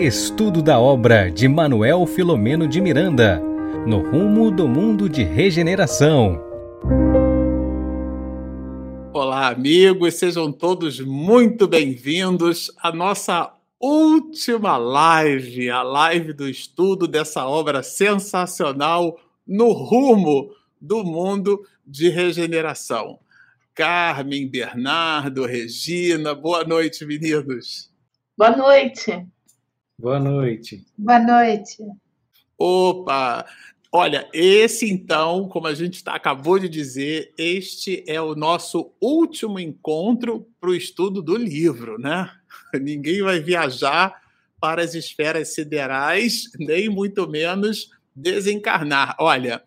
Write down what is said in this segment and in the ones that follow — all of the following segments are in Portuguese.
Estudo da obra de Manuel Filomeno de Miranda, no rumo do mundo de regeneração. Olá, amigos, sejam todos muito bem-vindos à nossa última live, a live do estudo dessa obra sensacional no rumo do mundo de regeneração. Carmen, Bernardo, Regina, boa noite, meninos. Boa noite. Boa noite. Boa noite. Opa! Olha, esse então, como a gente tá, acabou de dizer, este é o nosso último encontro para o estudo do livro, né? Ninguém vai viajar para as esferas siderais, nem muito menos desencarnar. Olha,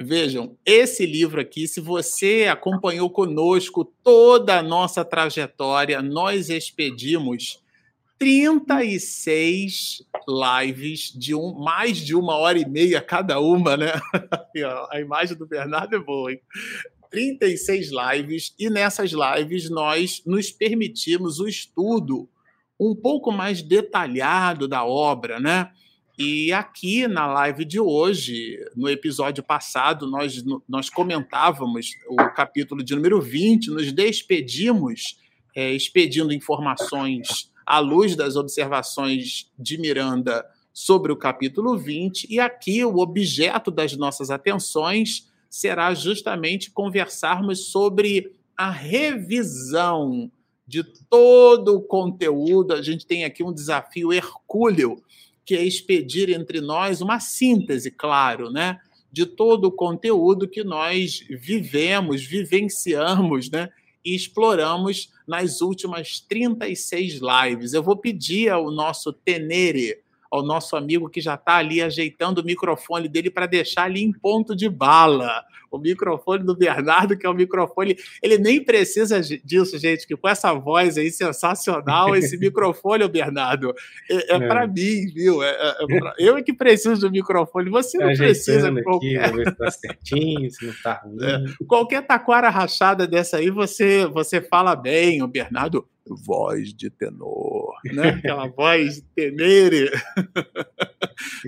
vejam, esse livro aqui, se você acompanhou conosco toda a nossa trajetória, nós expedimos 36 lives de um, mais de uma hora e meia cada uma, né? A imagem do Bernardo é boa, hein? 36 lives, e nessas lives nós nos permitimos o estudo um pouco mais detalhado da obra, né? E aqui na live de hoje, no episódio passado, nós, nós comentávamos o capítulo de número 20, nos despedimos, é, expedindo informações à luz das observações de Miranda sobre o capítulo 20, e aqui o objeto das nossas atenções será justamente conversarmos sobre a revisão de todo o conteúdo. A gente tem aqui um desafio hercúleo, que é expedir entre nós uma síntese, claro, né? De todo o conteúdo que nós vivemos, vivenciamos, né? E exploramos nas últimas 36 lives. Eu vou pedir ao nosso Tenere, ao nosso amigo que já está ali ajeitando o microfone dele para deixar ali em ponto de bala. O microfone do Bernardo, que é o microfone. Ele nem precisa disso, gente, que com essa voz aí sensacional, esse microfone, o Bernardo, é, é, é. para mim, viu? É, é, é pra... eu é que preciso do microfone, você não precisa. Aqui, qualquer... ver se tá certinho, se não tá ruim. É, qualquer taquara rachada dessa aí, você, você fala bem, o Bernardo voz de tenor, né? Aquela voz tenere.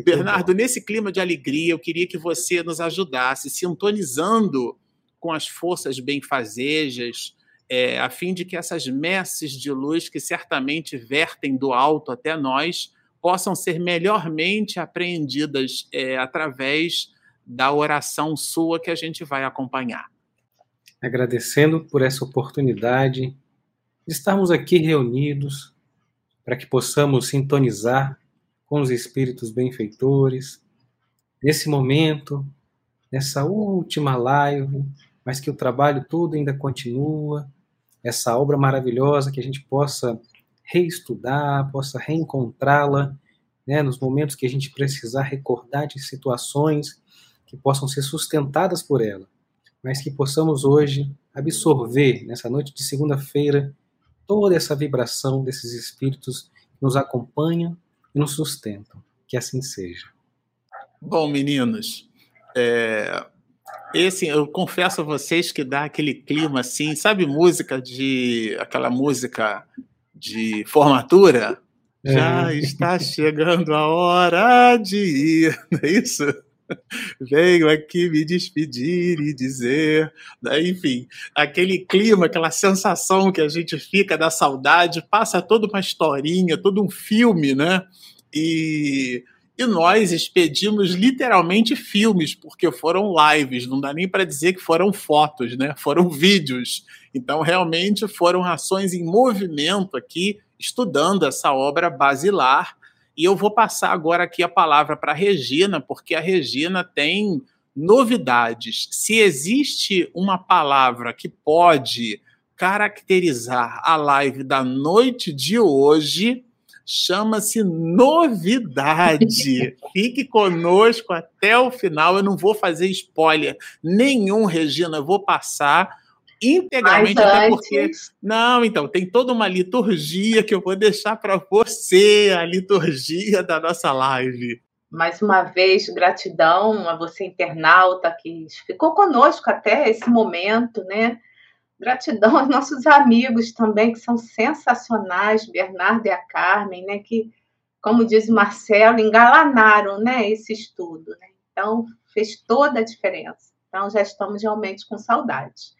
Bernardo, nesse clima de alegria, eu queria que você nos ajudasse, sintonizando com as forças benfazejas, é, a fim de que essas messes de luz que certamente vertem do alto até nós possam ser melhormente apreendidas é, através da oração sua que a gente vai acompanhar. Agradecendo por essa oportunidade de estarmos aqui reunidos para que possamos sintonizar com os espíritos benfeitores nesse momento, nessa última live, mas que o trabalho todo ainda continua, essa obra maravilhosa que a gente possa reestudar, possa reencontrá-la, né, nos momentos que a gente precisar recordar de situações que possam ser sustentadas por ela, mas que possamos hoje absorver nessa noite de segunda-feira toda essa vibração desses espíritos que nos acompanham e nos sustentam. Que assim seja. Bom, meninos, é, esse eu confesso a vocês que dá aquele clima assim, sabe música de aquela música de formatura? É. Já está chegando a hora de ir, não é isso? Venho aqui me despedir e dizer, né? enfim, aquele clima, aquela sensação que a gente fica da saudade, passa toda uma historinha, todo um filme, né? E, e nós expedimos literalmente filmes, porque foram lives, não dá nem para dizer que foram fotos, né? Foram vídeos. Então, realmente foram ações em movimento aqui, estudando essa obra basilar e eu vou passar agora aqui a palavra para a Regina, porque a Regina tem novidades. Se existe uma palavra que pode caracterizar a live da noite de hoje, chama-se novidade. Fique conosco até o final. Eu não vou fazer spoiler nenhum, Regina. Eu vou passar integralmente, até porque. Não, então, tem toda uma liturgia que eu vou deixar para você, a liturgia da nossa live. Mais uma vez, gratidão a você, internauta, que ficou conosco até esse momento, né? Gratidão aos nossos amigos também, que são sensacionais, Bernardo e a Carmen, né? Que como diz Marcelo, engalanaram né, esse estudo. Né? Então, fez toda a diferença. Então, já estamos realmente com saudade.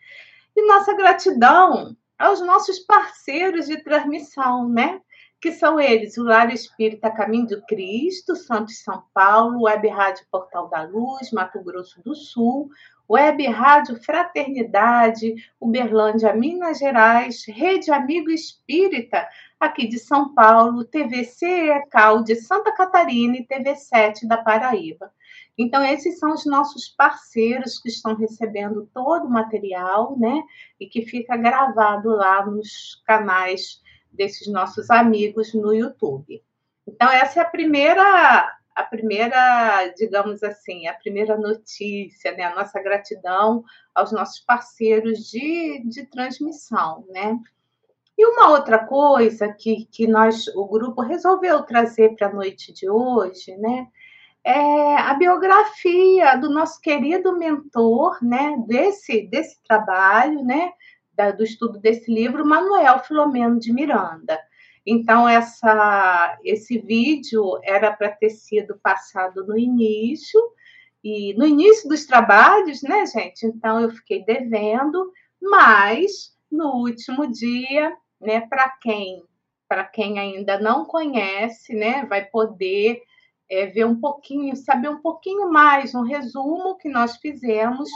E nossa gratidão aos nossos parceiros de transmissão, né? Que são eles, o Lar Espírita Caminho do Cristo, Santos São Paulo, Web Rádio Portal da Luz, Mato Grosso do Sul, Web Rádio Fraternidade, Uberlândia, Minas Gerais, Rede Amigo Espírita, aqui de São Paulo, TVC ECAL de Santa Catarina e TV7 da Paraíba. Então, esses são os nossos parceiros que estão recebendo todo o material, né? E que fica gravado lá nos canais desses nossos amigos no YouTube. Então, essa é a primeira a primeira, digamos assim, a primeira notícia, né? A nossa gratidão aos nossos parceiros de, de transmissão, né? E uma outra coisa que, que nós, o grupo resolveu trazer para a noite de hoje, né? É a biografia do nosso querido mentor, né? Desse, desse trabalho, né? Da, do estudo desse livro, Manuel Filomeno de Miranda. Então, essa, esse vídeo era para ter sido passado no início, e no início dos trabalhos, né, gente? Então, eu fiquei devendo, mas no último dia, né, para quem para quem ainda não conhece, né, vai poder é, ver um pouquinho, saber um pouquinho mais, um resumo que nós fizemos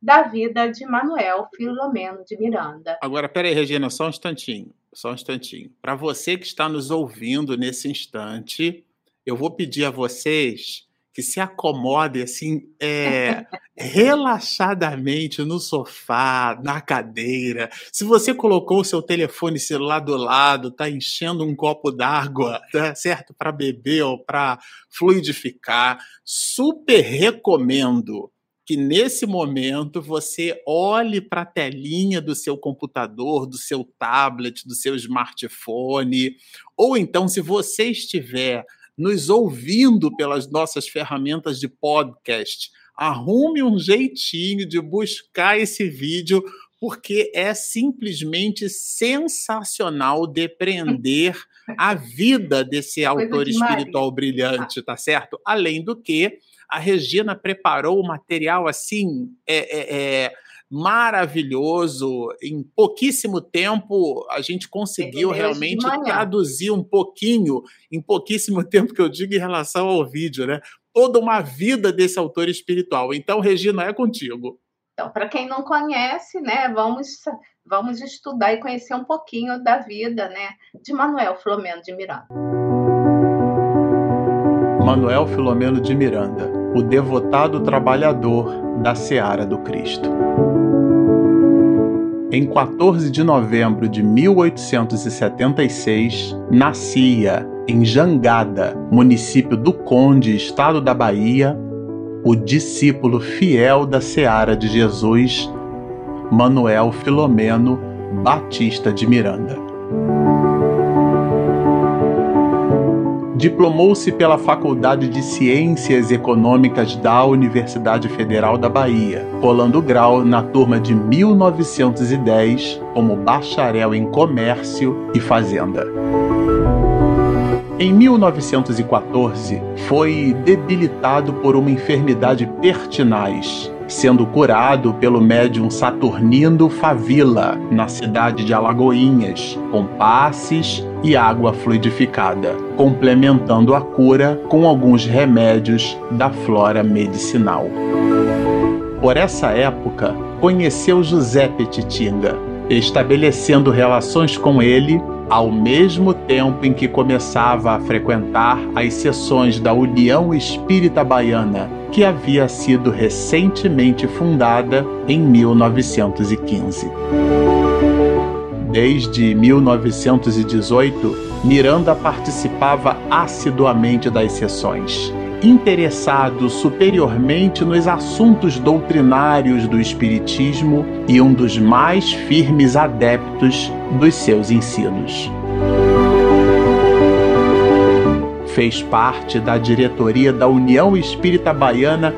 da vida de Manuel Filomeno de Miranda. Agora, peraí, Regina, só um instantinho. Só um instantinho. Para você que está nos ouvindo nesse instante, eu vou pedir a vocês que se acomodem assim, é, relaxadamente no sofá, na cadeira. Se você colocou o seu telefone celular do lado, está enchendo um copo d'água, tá certo? Para beber ou para fluidificar, super recomendo que nesse momento você olhe para a telinha do seu computador, do seu tablet, do seu smartphone, ou então, se você estiver nos ouvindo pelas nossas ferramentas de podcast, arrume um jeitinho de buscar esse vídeo, porque é simplesmente sensacional depreender a vida desse autor espiritual brilhante, tá certo? Além do que a Regina preparou o material assim, é, é, é maravilhoso. Em pouquíssimo tempo, a gente conseguiu realmente traduzir um pouquinho, em pouquíssimo tempo que eu digo em relação ao vídeo, né? Toda uma vida desse autor espiritual. Então, Regina, é contigo. Então, para quem não conhece, né, vamos, vamos estudar e conhecer um pouquinho da vida, né, de Manuel Filomeno de Miranda. Manuel Filomeno de Miranda, o devotado trabalhador da seara do Cristo. Em 14 de novembro de 1876, nascia em Jangada, município do Conde, estado da Bahia, o discípulo fiel da seara de Jesus, Manuel Filomeno Batista de Miranda. Diplomou-se pela Faculdade de Ciências Econômicas da Universidade Federal da Bahia, rolando grau na turma de 1910 como bacharel em Comércio e Fazenda. Em 1914, foi debilitado por uma enfermidade pertinaz sendo curado pelo médium Saturnino Favila, na cidade de Alagoinhas, com passes e água fluidificada, complementando a cura com alguns remédios da flora medicinal. Por essa época, conheceu José Petitinga, estabelecendo relações com ele ao mesmo tempo em que começava a frequentar as sessões da União Espírita Baiana, que havia sido recentemente fundada em 1915. Desde 1918, Miranda participava assiduamente das sessões interessado superiormente nos assuntos doutrinários do Espiritismo e um dos mais firmes adeptos dos seus ensinos. Fez parte da diretoria da União Espírita Baiana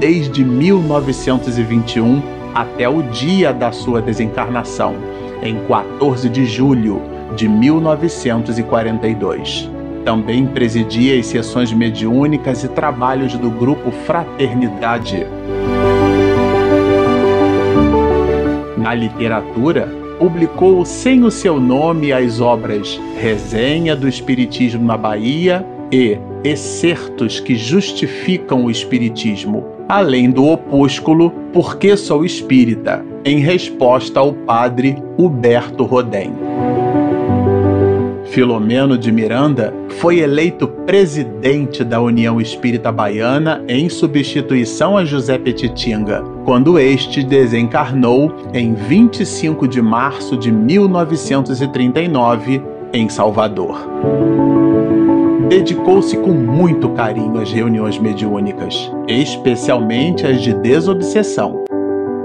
desde 1921 até o dia da sua desencarnação, em 14 de julho de 1942 Também presidia as sessões mediúnicas e trabalhos do grupo Fraternidade. Na literatura, publicou sem o seu nome as obras Resenha do Espiritismo na Bahia e Excertos que Justificam o Espiritismo, além do opúsculo Porque Sou Espírita, em resposta ao padre Huberto Rodem. Filomeno de Miranda foi eleito presidente da União Espírita Baiana em substituição a José Petitinga, quando este desencarnou em 25 de março de 1939 em Salvador. Dedicou-se com muito carinho às reuniões mediúnicas, especialmente as de desobsessão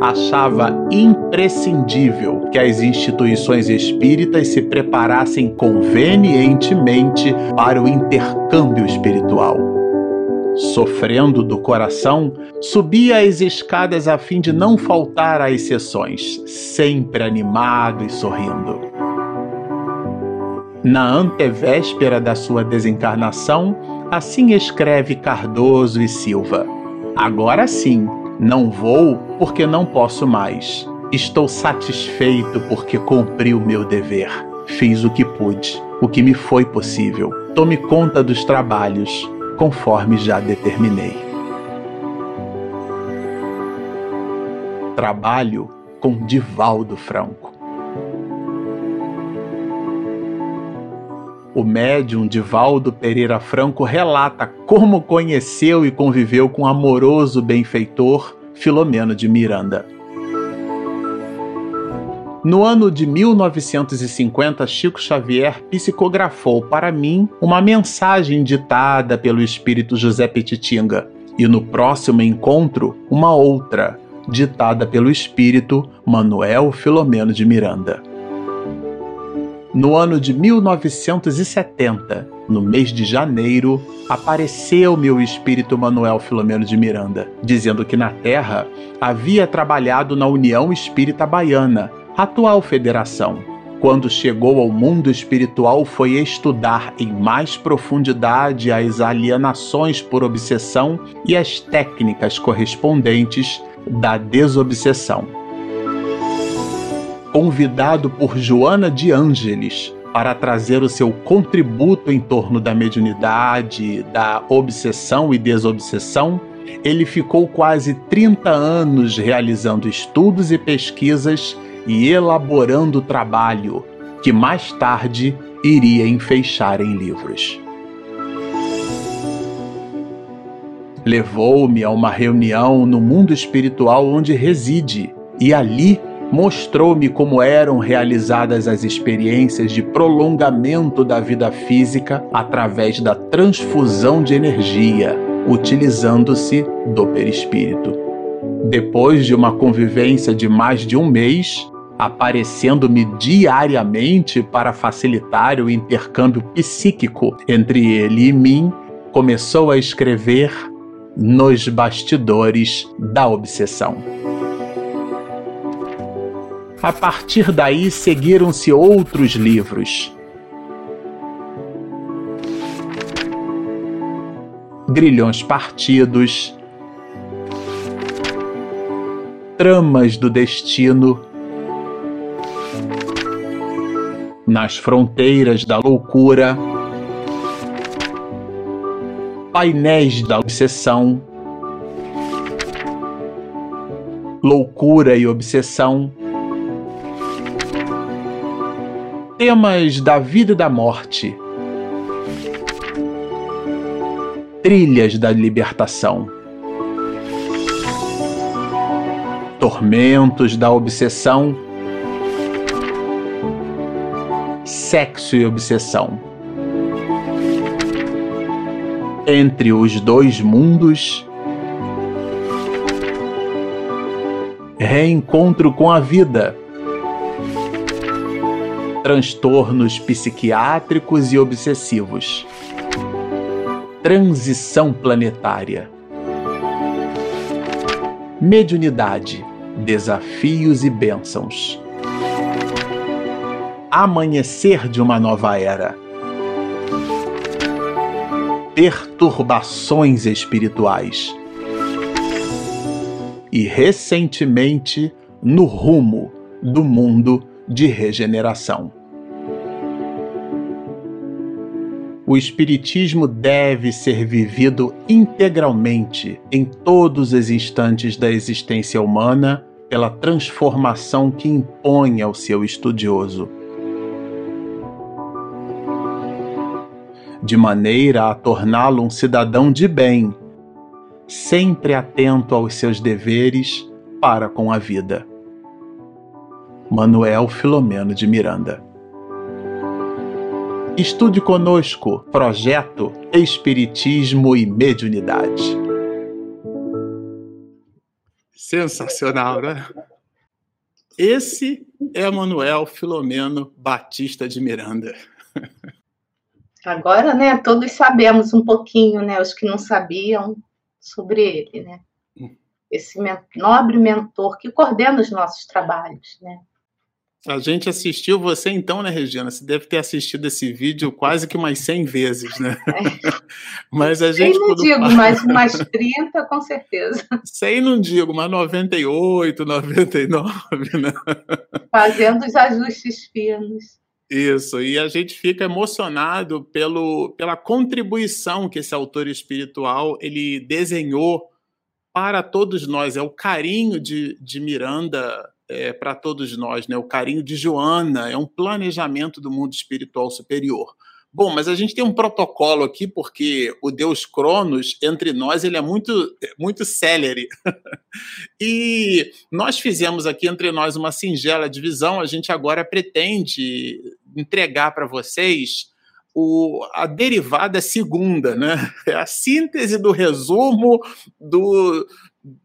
achava imprescindível que as instituições espíritas se preparassem convenientemente para o intercâmbio espiritual. Sofrendo do coração, subia as escadas a fim de não faltar às sessões, sempre animado e sorrindo. Na antevéspera da sua desencarnação, assim escreve Cardoso e Silva: Agora sim, não vou porque não posso mais. Estou satisfeito porque cumpri o meu dever. Fiz o que pude, o que me foi possível. Tome conta dos trabalhos, conforme já determinei. Trabalho com Divaldo Franco. O médium Divaldo Pereira Franco relata como conheceu e conviveu com o amoroso benfeitor Filomeno de Miranda. No ano de 1950, Chico Xavier psicografou para mim uma mensagem ditada pelo espírito José Petitinga, e no próximo encontro, uma outra, ditada pelo espírito Manuel Filomeno de Miranda. No ano de 1970, no mês de janeiro, apareceu-me o espírito Manuel Filomeno de Miranda, dizendo que na Terra havia trabalhado na União Espírita Baiana, atual federação. Quando chegou ao mundo espiritual, foi estudar em mais profundidade as alienações por obsessão e as técnicas correspondentes da desobsessão convidado por Joana de Ângeles para trazer o seu contributo em torno da mediunidade, da obsessão e desobsessão, ele ficou quase 30 anos realizando estudos e pesquisas e elaborando trabalho que mais tarde iria enfeixar em livros. Levou-me a uma reunião no mundo espiritual onde reside e ali mostrou-me como eram realizadas as experiências de prolongamento da vida física através da transfusão de energia, utilizando-se do perispírito. Depois de uma convivência de mais de um mês, aparecendo-me diariamente para facilitar o intercâmbio psíquico entre ele e mim, começou a escrever Nos Bastidores da Obsessão. A partir daí seguiram-se outros livros. Grilhões Partidos, Tramas do Destino, Nas Fronteiras da Loucura, Painéis da Obsessão, Loucura e Obsessão temas da vida e da morte, trilhas da libertação, tormentos da obsessão, sexo e obsessão. Entre os dois mundos, reencontro com a vida transtornos psiquiátricos e obsessivos. Transição planetária. Mediunidade, desafios e bênçãos. Amanhecer de uma nova era. perturbações espirituais. E recentemente no rumo do mundo de regeneração. O Espiritismo deve ser vivido integralmente em todos os instantes da existência humana pela transformação que impõe ao seu estudioso. De maneira a torná-lo um cidadão de bem, sempre atento aos seus deveres para com a vida. Manuel Filomeno de Miranda Estude conosco Projeto Espiritismo e Mediunidade. Sensacional, né? Esse é Manuel Filomeno Batista de Miranda. Agora, né, todos sabemos um pouquinho, né, os que não sabiam sobre ele, né? Hum. Esse nobre mentor que coordena os nossos trabalhos, né? A gente assistiu você então, né, Regina? Você deve ter assistido esse vídeo quase que umas 100 vezes, né? É. mas a gente. 100 não digo, fala... mas umas 30 com certeza. 100 não digo, mas 98, 99, né? Fazendo os ajustes finos. Isso, e a gente fica emocionado pelo, pela contribuição que esse autor espiritual ele desenhou para todos nós. É o carinho de, de Miranda é, para todos nós, né? O carinho de Joana é um planejamento do mundo espiritual superior. Bom, mas a gente tem um protocolo aqui porque o Deus Cronos entre nós ele é muito muito célere. e nós fizemos aqui entre nós uma singela divisão. A gente agora pretende entregar para vocês o, a derivada segunda, né? É a síntese do resumo do,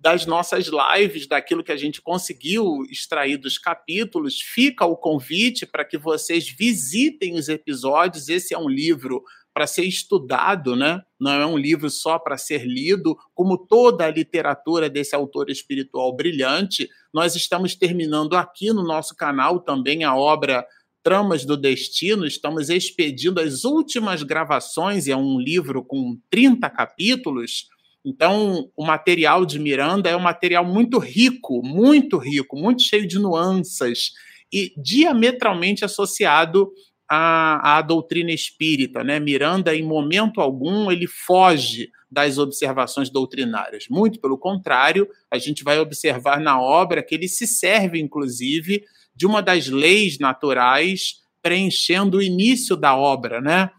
das nossas lives, daquilo que a gente conseguiu extrair dos capítulos, fica o convite para que vocês visitem os episódios. Esse é um livro para ser estudado, né? Não é um livro só para ser lido, como toda a literatura desse autor espiritual brilhante. Nós estamos terminando aqui no nosso canal também a obra Tramas do Destino, estamos expedindo as últimas gravações, é um livro com 30 capítulos então, o material de Miranda é um material muito rico, muito rico, muito cheio de nuances e diametralmente associado à, à doutrina espírita. Né? Miranda, em momento algum, ele foge das observações doutrinárias. Muito pelo contrário, a gente vai observar na obra que ele se serve, inclusive, de uma das leis naturais preenchendo o início da obra, né?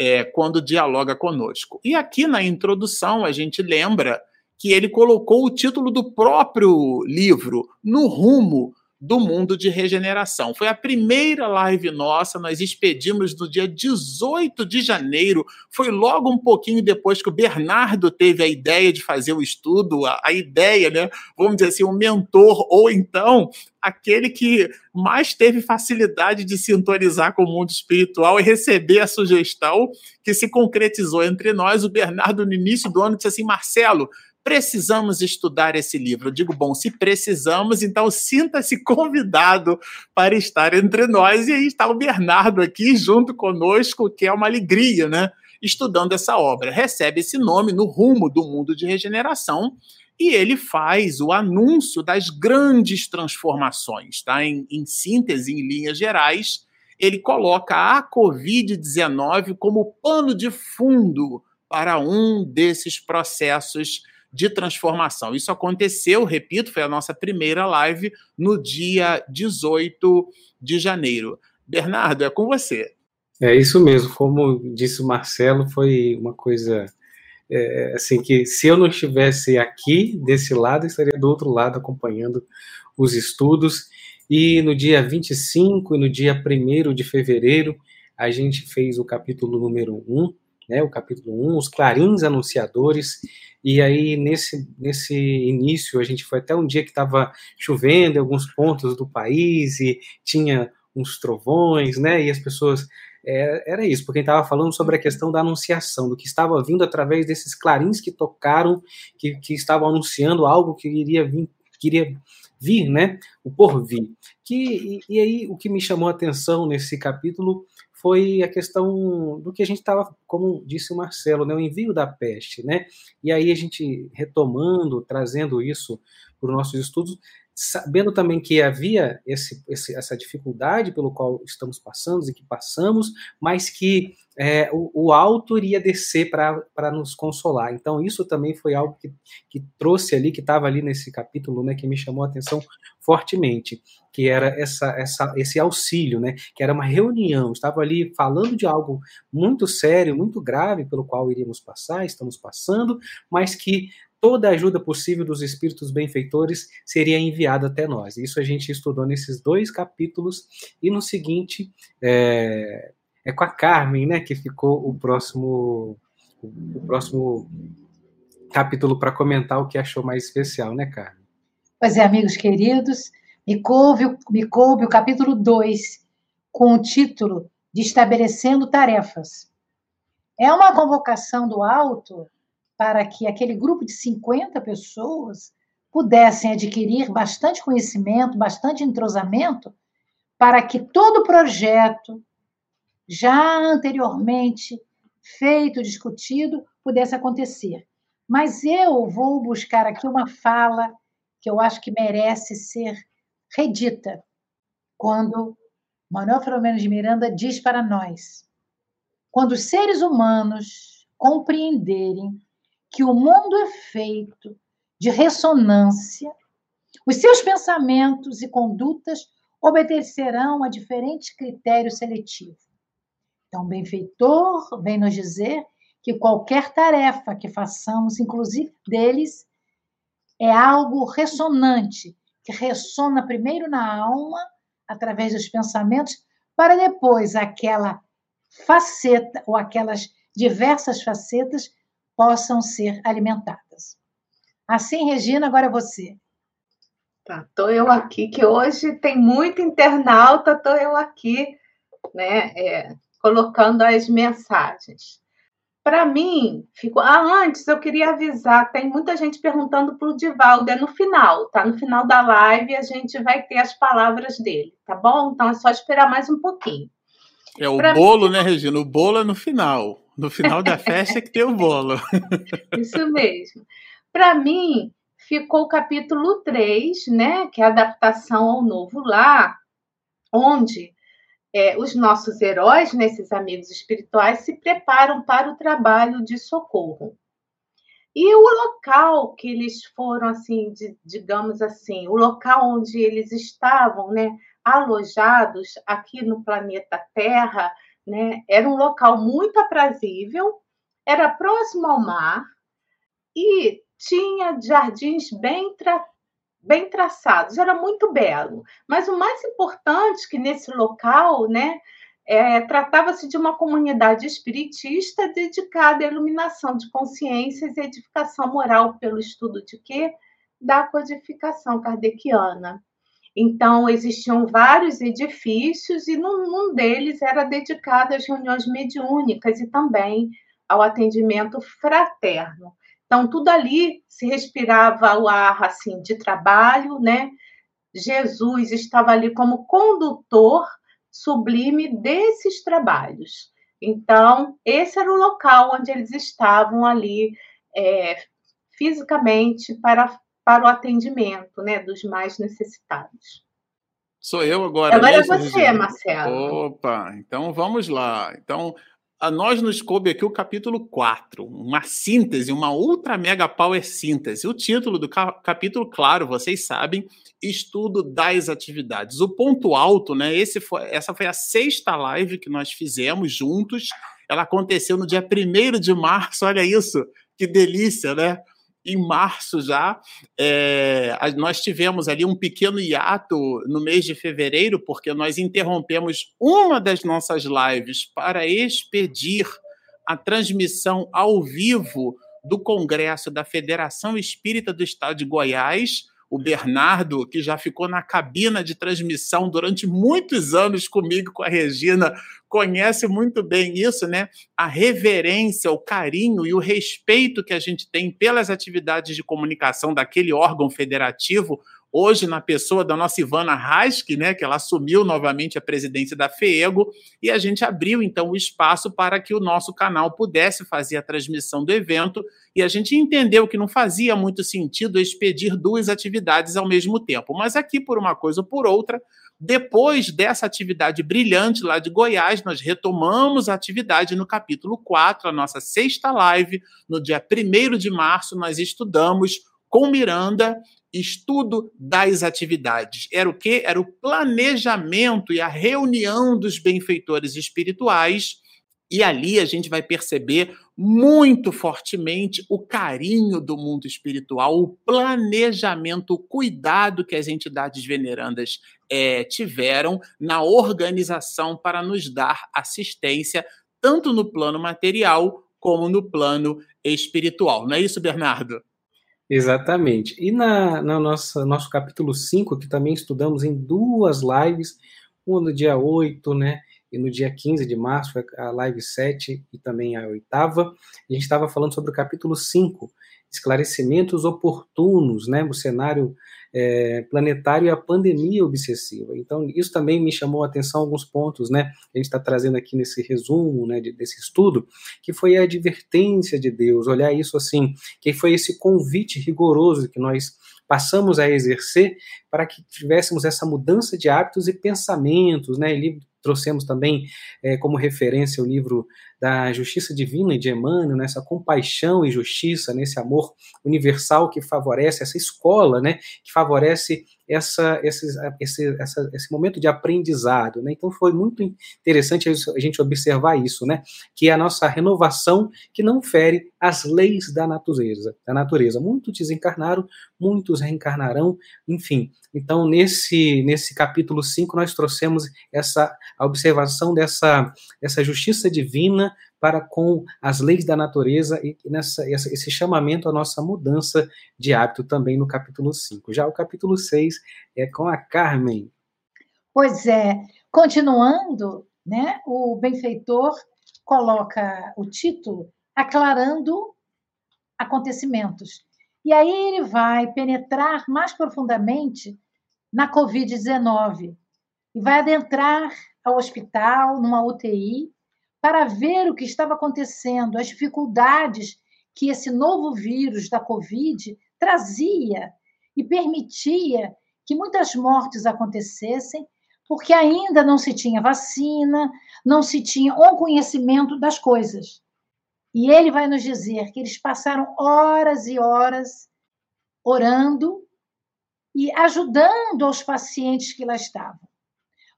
É, quando dialoga conosco. E aqui na introdução a gente lembra que ele colocou o título do próprio livro, No Rumo do mundo de regeneração. Foi a primeira live nossa, nós expedimos no dia 18 de janeiro, foi logo um pouquinho depois que o Bernardo teve a ideia de fazer o estudo, a, a ideia, né, vamos dizer assim, o um mentor, ou então aquele que mais teve facilidade de sintonizar com o mundo espiritual e receber a sugestão que se concretizou entre nós. O Bernardo, no início do ano, disse assim: Marcelo, precisamos estudar esse livro. Eu digo, bom, se precisamos, então sinta-se convidado para estar entre nós. E aí está o Bernardo aqui junto conosco, que é uma alegria, né? Estudando essa obra. Recebe esse nome no rumo do mundo de regeneração e ele faz o anúncio das grandes transformações, tá? Em, em síntese, em linhas gerais, ele coloca a Covid-19 como pano de fundo para um desses processos de transformação. Isso aconteceu, repito, foi a nossa primeira live no dia 18 de janeiro. Bernardo, é com você. É isso mesmo, como disse o Marcelo, foi uma coisa é, assim que se eu não estivesse aqui desse lado, estaria do outro lado acompanhando os estudos. E no dia 25 e no dia 1 de fevereiro, a gente fez o capítulo número 1, né, o capítulo 1, os clarins anunciadores, e aí, nesse, nesse início, a gente foi até um dia que estava chovendo em alguns pontos do país e tinha uns trovões, né? E as pessoas. É, era isso, porque estava falando sobre a questão da anunciação, do que estava vindo através desses clarins que tocaram, que, que estavam anunciando algo que iria vir, queria vir, né? O porvir. Que, e, e aí, o que me chamou a atenção nesse capítulo foi a questão do que a gente estava, como disse o Marcelo, né, o envio da peste, né? E aí a gente retomando, trazendo isso para os nossos estudos, sabendo também que havia esse, esse, essa dificuldade pelo qual estamos passando e que passamos, mas que é, o, o, alto iria descer para nos consolar. Então, isso também foi algo que, que trouxe ali, que estava ali nesse capítulo, né, que me chamou a atenção fortemente, que era essa, essa, esse auxílio, né, que era uma reunião, estava ali falando de algo muito sério, muito grave pelo qual iríamos passar, estamos passando, mas que toda a ajuda possível dos espíritos benfeitores seria enviada até nós. Isso a gente estudou nesses dois capítulos, e no seguinte, é, é com a Carmen, né, que ficou o próximo, o próximo capítulo para comentar o que achou mais especial, né, Carmen? Pois é, amigos queridos, me coube, me coube o capítulo 2, com o título de Estabelecendo Tarefas. É uma convocação do alto para que aquele grupo de 50 pessoas pudessem adquirir bastante conhecimento, bastante entrosamento, para que todo o projeto, já anteriormente feito, discutido, pudesse acontecer. Mas eu vou buscar aqui uma fala que eu acho que merece ser redita, quando Manuel Filomeno de Miranda diz para nós: quando os seres humanos compreenderem que o mundo é feito de ressonância, os seus pensamentos e condutas obedecerão a diferentes critérios seletivos. Então, o benfeitor vem nos dizer que qualquer tarefa que façamos, inclusive deles, é algo ressonante, que ressona primeiro na alma, através dos pensamentos, para depois aquela faceta ou aquelas diversas facetas possam ser alimentadas. Assim, Regina, agora é você. Tá, tô eu aqui, que hoje tem muito internauta, tô eu aqui, né, é, colocando as mensagens. Para mim, ficou. Ah, antes eu queria avisar, tem muita gente perguntando para o Divaldo, é no final, tá? No final da live a gente vai ter as palavras dele, tá bom? Então é só esperar mais um pouquinho. É o pra bolo, mim... né, Regina? O bolo é no final. No final da festa é que tem o bolo. Isso mesmo. Para mim, ficou o capítulo 3, né, que é a adaptação ao novo lar, onde é, os nossos heróis, nesses amigos espirituais, se preparam para o trabalho de socorro. E o local que eles foram, assim, de, digamos assim, o local onde eles estavam, né, alojados aqui no planeta Terra, né? Era um local muito aprazível, era próximo ao mar e tinha jardins bem, tra... bem traçados, era muito belo. Mas o mais importante que nesse local, né, é, tratava-se de uma comunidade espiritista dedicada à iluminação de consciências e edificação moral pelo estudo de quê? Da codificação kardeciana. Então, existiam vários edifícios e num, num deles era dedicado às reuniões mediúnicas e também ao atendimento fraterno. Então, tudo ali se respirava o ar assim de trabalho, né? Jesus estava ali como condutor sublime desses trabalhos. Então, esse era o local onde eles estavam ali é, fisicamente para para o atendimento né, dos mais necessitados. Sou eu agora. Agora é você, Marcelo. Opa, então vamos lá. Então, a nós nos coube aqui o capítulo 4, uma síntese, uma ultra mega power síntese. O título do capítulo, claro, vocês sabem, estudo das atividades. O ponto alto, né? Esse foi, essa foi a sexta live que nós fizemos juntos. Ela aconteceu no dia 1 de março, olha isso, que delícia, né? Em março já, é, nós tivemos ali um pequeno hiato no mês de fevereiro, porque nós interrompemos uma das nossas lives para expedir a transmissão ao vivo do Congresso da Federação Espírita do Estado de Goiás, o Bernardo, que já ficou na cabina de transmissão durante muitos anos comigo, com a Regina, conhece muito bem isso, né? A reverência, o carinho e o respeito que a gente tem pelas atividades de comunicação daquele órgão federativo, hoje na pessoa da nossa Ivana Rask, né, que ela assumiu novamente a presidência da FEEGO, e a gente abriu então o espaço para que o nosso canal pudesse fazer a transmissão do evento, e a gente entendeu que não fazia muito sentido expedir duas atividades ao mesmo tempo. Mas aqui, por uma coisa ou por outra, depois dessa atividade brilhante lá de Goiás, nós retomamos a atividade no capítulo 4, a nossa sexta live, no dia 1 de março, nós estudamos com Miranda estudo das atividades. Era o quê? Era o planejamento e a reunião dos benfeitores espirituais. E ali a gente vai perceber muito fortemente o carinho do mundo espiritual, o planejamento, o cuidado que as entidades venerandas é, tiveram na organização para nos dar assistência, tanto no plano material como no plano espiritual. Não é isso, Bernardo? Exatamente. E na, na nossa nosso capítulo 5, que também estudamos em duas lives, uma no dia 8, né? E no dia 15 de março, a live 7 e também a oitava, a gente estava falando sobre o capítulo 5, esclarecimentos oportunos, né? O cenário é, planetário e a pandemia obsessiva. Então, isso também me chamou a atenção alguns pontos, né? A gente está trazendo aqui nesse resumo, né, de, desse estudo, que foi a advertência de Deus, olhar isso assim, que foi esse convite rigoroso que nós passamos a exercer para que tivéssemos essa mudança de hábitos e pensamentos, né? Ele trouxemos também é, como referência o livro da justiça divina de Emmanuel, nessa compaixão e justiça, nesse amor universal que favorece essa escola, né, que favorece essa, esse, esse, essa, esse momento de aprendizado. Né? Então foi muito interessante a gente observar isso, né? que é a nossa renovação que não fere as leis da natureza. Da natureza. Muitos desencarnaram, muitos reencarnarão, enfim. Então, nesse, nesse capítulo 5, nós trouxemos essa observação dessa, dessa justiça divina para com as leis da natureza e nessa, esse chamamento à nossa mudança de hábito também no capítulo 5. Já o capítulo 6 é com a Carmen. Pois é, continuando, né, o benfeitor coloca o título aclarando acontecimentos. E aí ele vai penetrar mais profundamente na Covid-19 e vai adentrar ao hospital, numa UTI, para ver o que estava acontecendo, as dificuldades que esse novo vírus da Covid trazia e permitia que muitas mortes acontecessem, porque ainda não se tinha vacina, não se tinha um conhecimento das coisas. E ele vai nos dizer que eles passaram horas e horas orando e ajudando os pacientes que lá estavam.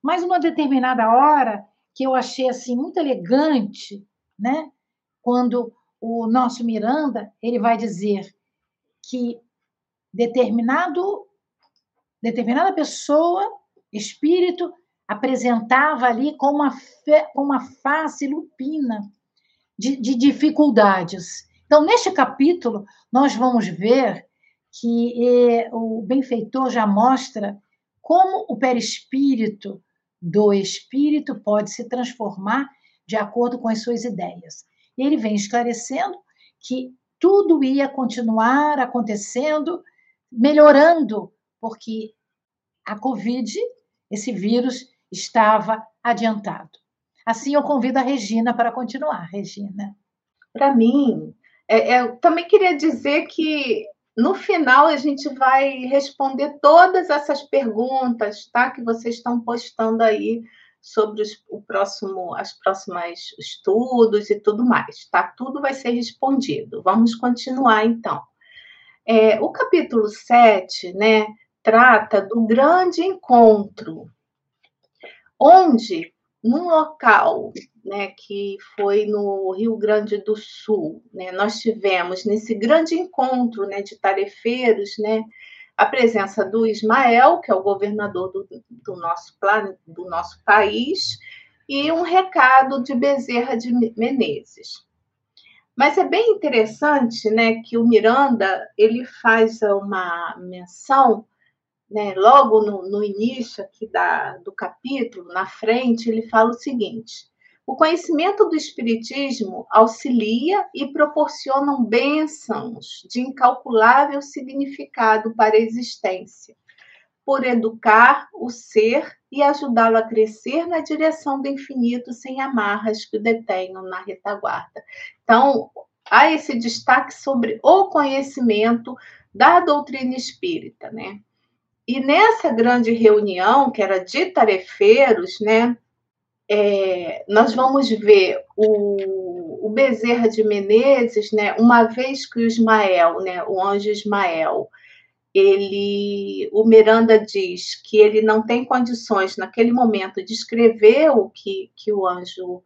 Mas, numa determinada hora, que eu achei assim muito elegante, né? Quando o nosso Miranda ele vai dizer que determinado determinada pessoa, espírito, apresentava ali com uma, fe, com uma face lupina de, de dificuldades. Então, neste capítulo, nós vamos ver que eh, o benfeitor já mostra como o perispírito do espírito pode se transformar de acordo com as suas ideias. E ele vem esclarecendo que tudo ia continuar acontecendo, melhorando, porque a Covid, esse vírus, estava adiantado. Assim, eu convido a Regina para continuar. Regina. Para mim, é, é, eu também queria dizer que no final, a gente vai responder todas essas perguntas, tá? Que vocês estão postando aí sobre os, o próximo, as próximas estudos e tudo mais, tá? Tudo vai ser respondido. Vamos continuar, então. É, o capítulo 7, né, trata do grande encontro, onde, num local né, que foi no Rio Grande do Sul. Né? Nós tivemos nesse grande encontro né, de tarefeiros né, a presença do Ismael, que é o governador do, do, nosso, do nosso país, e um recado de Bezerra de Menezes. Mas é bem interessante né, que o Miranda ele faz uma menção né, logo no, no, início aqui da, do capítulo, na frente, ele fala o seguinte: o conhecimento do Espiritismo auxilia e proporciona bênçãos de incalculável significado para a existência. por educar o ser e ajudá-lo a crescer na direção do infinito sem amarras que o detenham na retaguarda. Então, há esse destaque sobre o conhecimento da doutrina espírita, né? E nessa grande reunião, que era de tarefeiros, né, é, nós vamos ver o, o, Bezerra de Menezes, né, uma vez que o Ismael, né, o anjo Ismael, ele, o Miranda diz que ele não tem condições naquele momento de escrever o que, que o anjo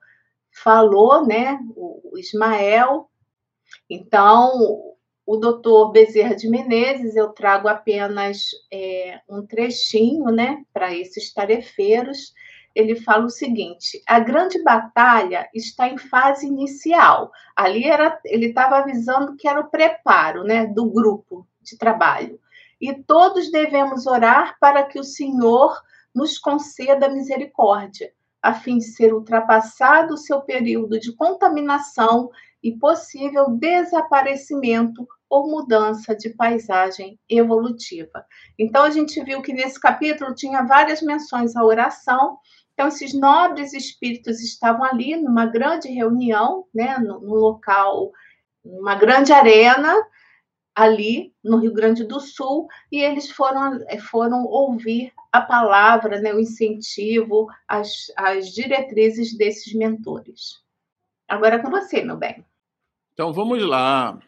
falou, né, o, o Ismael. Então, o doutor Bezerra de Menezes, eu trago apenas é, um trechinho, né, para esses tarefeiros. Ele fala o seguinte: a grande batalha está em fase inicial. Ali era, ele estava avisando que era o preparo, né, do grupo de trabalho e todos devemos orar para que o Senhor nos conceda misericórdia, a fim de ser ultrapassado o seu período de contaminação e possível desaparecimento ou mudança de paisagem evolutiva. Então, a gente viu que nesse capítulo tinha várias menções à oração. Então, esses nobres espíritos estavam ali numa grande reunião, né, no local, numa grande arena, ali no Rio Grande do Sul e eles foram, eh, foram ouvir a palavra, né, o incentivo, as, as diretrizes desses mentores. Agora é com você, meu bem. Então vamos lá.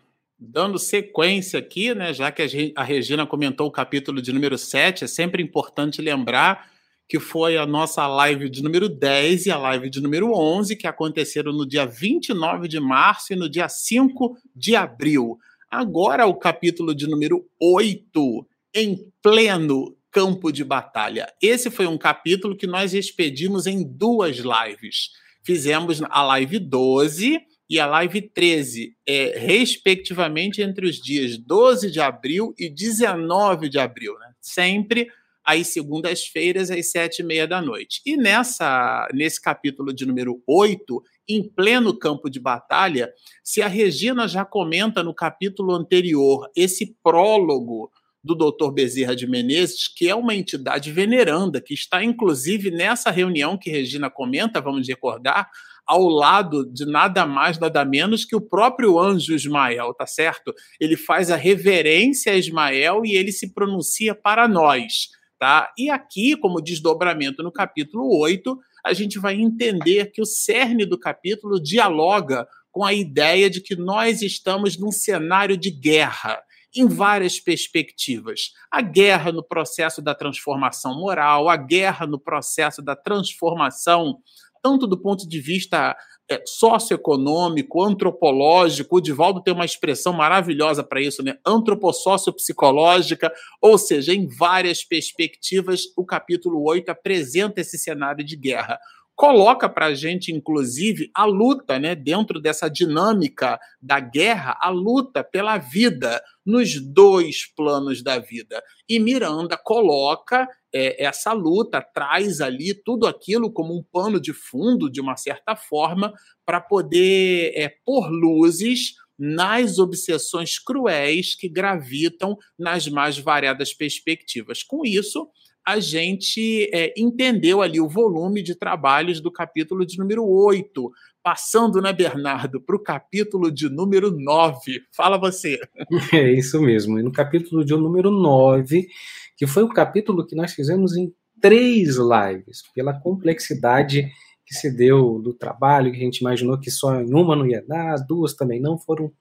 Dando sequência aqui, né, já que a Regina comentou o capítulo de número 7, é sempre importante lembrar que foi a nossa live de número 10 e a live de número 11, que aconteceram no dia 29 de março e no dia 5 de abril. Agora o capítulo de número 8, em pleno campo de batalha. Esse foi um capítulo que nós expedimos em duas lives. Fizemos a live 12 e a live 13, é, respectivamente entre os dias 12 de abril e 19 de abril, né? sempre às segundas-feiras, às sete e meia da noite. E nessa, nesse capítulo de número 8, em pleno campo de batalha, se a Regina já comenta no capítulo anterior esse prólogo do Dr. Bezerra de Menezes, que é uma entidade veneranda, que está inclusive nessa reunião que Regina comenta, vamos recordar, ao lado de nada mais, nada menos que o próprio anjo Ismael, tá certo? Ele faz a reverência a Ismael e ele se pronuncia para nós, tá? E aqui, como desdobramento no capítulo 8, a gente vai entender que o cerne do capítulo dialoga com a ideia de que nós estamos num cenário de guerra em várias perspectivas. A guerra no processo da transformação moral, a guerra no processo da transformação, tanto do ponto de vista é, socioeconômico, antropológico. O Divaldo tem uma expressão maravilhosa para isso, né? Antropossócio-psicológica, ou seja, em várias perspectivas, o capítulo 8 apresenta esse cenário de guerra coloca para a gente, inclusive, a luta, né, dentro dessa dinâmica da guerra, a luta pela vida nos dois planos da vida. E Miranda coloca é, essa luta, traz ali tudo aquilo como um pano de fundo, de uma certa forma, para poder é, pôr luzes nas obsessões cruéis que gravitam nas mais variadas perspectivas. Com isso, a gente é, entendeu ali o volume de trabalhos do capítulo de número 8, passando, né, Bernardo, para o capítulo de número 9. Fala você. É isso mesmo. E no capítulo de número 9, que foi o capítulo que nós fizemos em três lives, pela complexidade que se deu do trabalho, que a gente imaginou que só em uma não ia dar, as duas também não, foram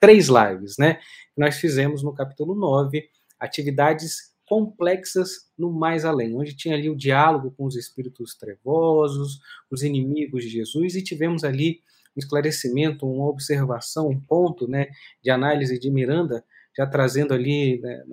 três lives, né? Nós fizemos no capítulo 9 atividades complexas no mais além, onde tinha ali o diálogo com os espíritos trevosos, os inimigos de Jesus, e tivemos ali um esclarecimento, uma observação, um ponto né, de análise de Miranda, já trazendo ali né,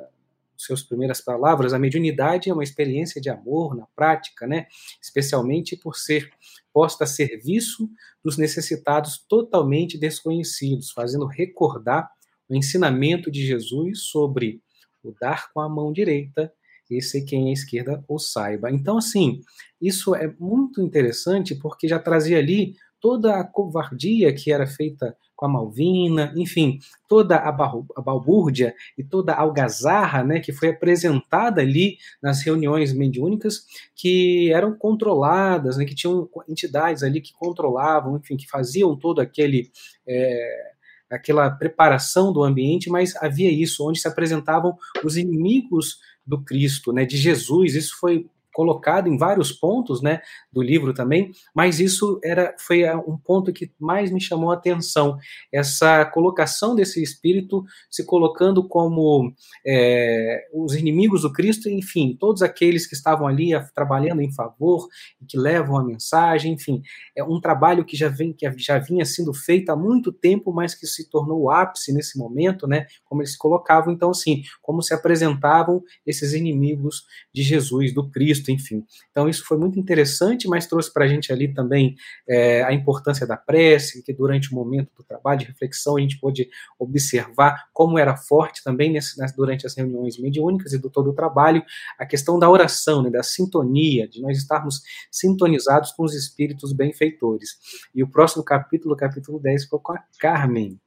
suas primeiras palavras, a mediunidade é uma experiência de amor na prática, né? especialmente por ser posta a serviço dos necessitados totalmente desconhecidos, fazendo recordar o ensinamento de Jesus sobre o dar com a mão direita e se quem é esquerda o saiba. Então, assim, isso é muito interessante porque já trazia ali toda a covardia que era feita com a Malvina, enfim, toda a, a balbúrdia e toda a algazarra né, que foi apresentada ali nas reuniões mediúnicas, que eram controladas, né, que tinham entidades ali que controlavam, enfim, que faziam todo aquele. É, aquela preparação do ambiente, mas havia isso, onde se apresentavam os inimigos do Cristo, né, de Jesus. Isso foi colocado em vários pontos, né, do livro também, mas isso era foi um ponto que mais me chamou a atenção, essa colocação desse espírito se colocando como é, os inimigos do Cristo, enfim, todos aqueles que estavam ali trabalhando em favor, que levam a mensagem, enfim, é um trabalho que já vem que já vinha sendo feito há muito tempo, mas que se tornou o ápice nesse momento, né, como eles se colocavam, então assim, como se apresentavam esses inimigos de Jesus, do Cristo, enfim. Então isso foi muito interessante, mas trouxe para a gente ali também é, a importância da prece, que durante o momento do trabalho, de reflexão, a gente pôde observar como era forte também nesse, durante as reuniões mediúnicas e do todo o trabalho, a questão da oração, né, da sintonia, de nós estarmos sintonizados com os espíritos benfeitores. E o próximo capítulo, capítulo 10, ficou com a Carmen.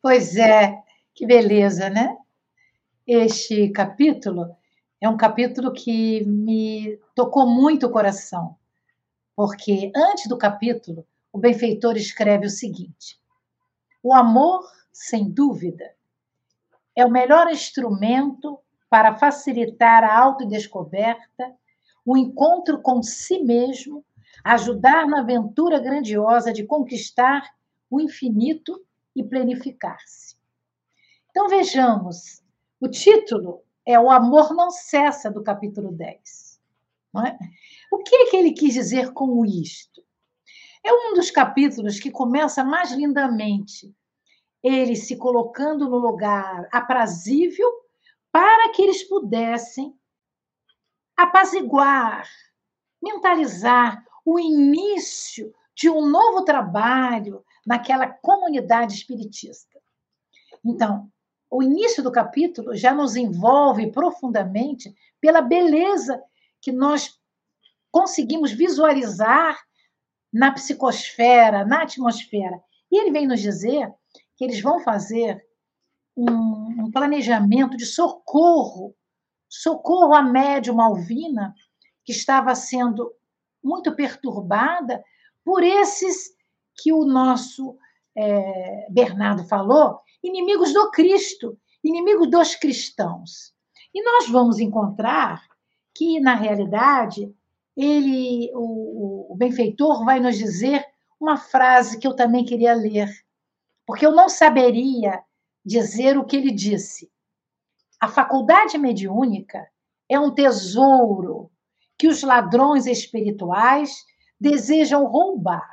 Pois é, que beleza, né? Este capítulo é um capítulo que me tocou muito o coração, porque antes do capítulo, o benfeitor escreve o seguinte: O amor, sem dúvida, é o melhor instrumento para facilitar a autodescoberta, o encontro com si mesmo, ajudar na aventura grandiosa de conquistar o infinito e planificar-se. Então vejamos, o título é o amor não cessa do capítulo 10. É? O que, é que ele quis dizer com isto? É um dos capítulos que começa mais lindamente, ele se colocando no lugar aprazível para que eles pudessem apaziguar, mentalizar o início de um novo trabalho naquela comunidade espiritista. Então, o início do capítulo já nos envolve profundamente pela beleza que nós conseguimos visualizar na psicosfera, na atmosfera. E ele vem nos dizer que eles vão fazer um, um planejamento de socorro socorro à médium Alvina, que estava sendo muito perturbada por esses que o nosso é, Bernardo falou, inimigos do Cristo, inimigos dos cristãos. E nós vamos encontrar que, na realidade, ele, o, o benfeitor vai nos dizer uma frase que eu também queria ler, porque eu não saberia dizer o que ele disse. A faculdade mediúnica é um tesouro que os ladrões espirituais desejam roubar,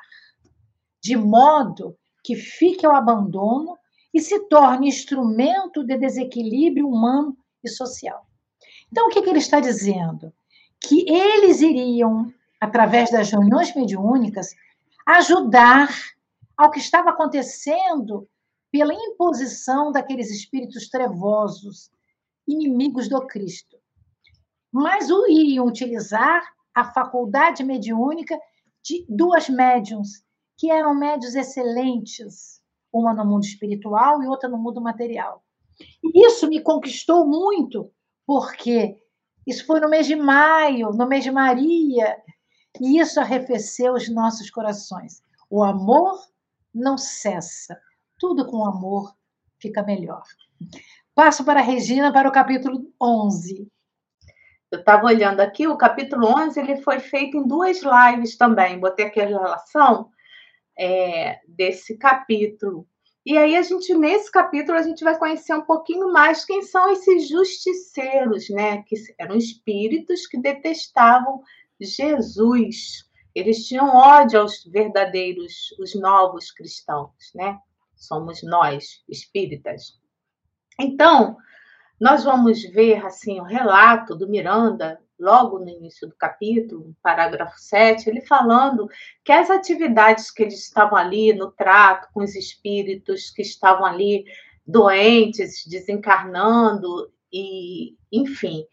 de modo que fique ao abandono e se torne instrumento de desequilíbrio humano e social. Então, o que, que ele está dizendo? Que eles iriam, através das reuniões mediúnicas, ajudar ao que estava acontecendo pela imposição daqueles espíritos trevosos, inimigos do Cristo. Mas o iriam utilizar a faculdade mediúnica de duas médiums, que eram médios excelentes, uma no mundo espiritual e outra no mundo material. E isso me conquistou muito, porque isso foi no mês de maio, no mês de Maria, e isso arrefeceu os nossos corações. O amor não cessa, tudo com amor fica melhor. Passo para a Regina para o capítulo 11. Eu estava olhando aqui, o capítulo 11 ele foi feito em duas lives também. Botei aqui a relação é, desse capítulo. E aí a gente nesse capítulo a gente vai conhecer um pouquinho mais quem são esses justiceiros, né? Que eram espíritos que detestavam Jesus. Eles tinham ódio aos verdadeiros, os novos cristãos, né? Somos nós, espíritas. Então, nós vamos ver assim o relato do Miranda logo no início do capítulo, parágrafo 7, ele falando que as atividades que eles estavam ali no trato com os espíritos que estavam ali doentes, desencarnando, e, enfim,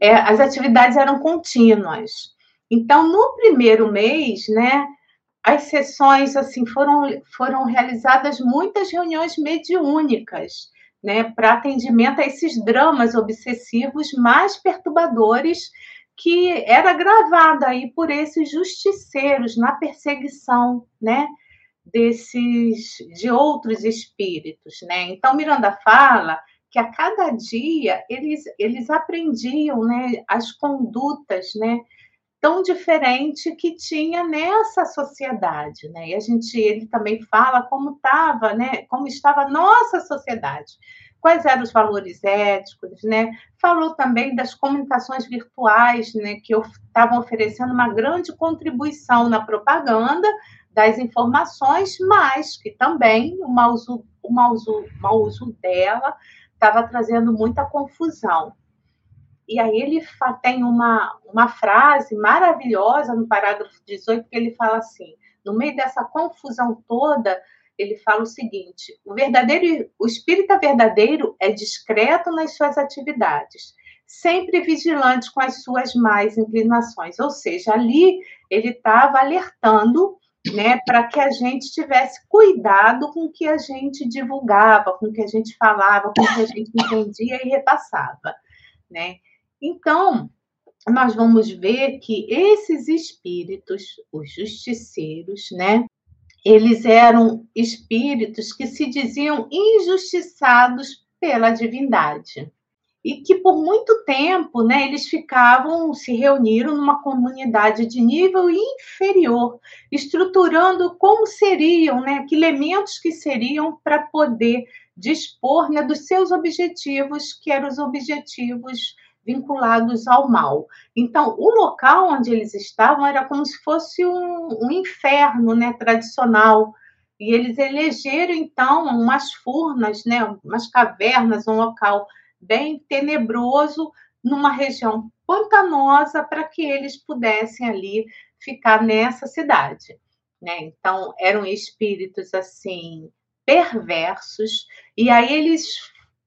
é, as atividades eram contínuas. Então, no primeiro mês, né, as sessões assim foram, foram realizadas muitas reuniões mediúnicas, né, para atendimento a esses dramas obsessivos mais perturbadores que era gravada aí por esses justiceiros na perseguição, né, desses de outros espíritos, né? Então Miranda fala que a cada dia eles eles aprendiam, né, as condutas, né, tão diferente que tinha nessa sociedade, né? E a gente ele também fala como estava, né, como estava a nossa sociedade quais eram os valores éticos, né? Falou também das comunicações virtuais, né, que estavam oferecendo uma grande contribuição na propaganda das informações, mas que também o mau uso, o mau uso, o mau uso dela estava trazendo muita confusão. E aí ele tem uma, uma frase maravilhosa no parágrafo 18, que ele fala assim: no meio dessa confusão toda, ele fala o seguinte: o verdadeiro, o espírita verdadeiro é discreto nas suas atividades, sempre vigilante com as suas más inclinações. Ou seja, ali ele estava alertando, né, para que a gente tivesse cuidado com o que a gente divulgava, com o que a gente falava, com o que a gente entendia e repassava, né? Então, nós vamos ver que esses espíritos, os justiceiros, né, eles eram espíritos que se diziam injustiçados pela divindade. E que por muito tempo, né, eles ficavam, se reuniram numa comunidade de nível inferior, estruturando como seriam, né, que elementos que seriam para poder dispor né, dos seus objetivos, que eram os objetivos vinculados ao mal. Então, o local onde eles estavam era como se fosse um, um inferno né, tradicional. E eles elegeram, então, umas furnas, né, umas cavernas, um local bem tenebroso, numa região pantanosa, para que eles pudessem ali ficar nessa cidade. Né? Então, eram espíritos assim perversos, e aí eles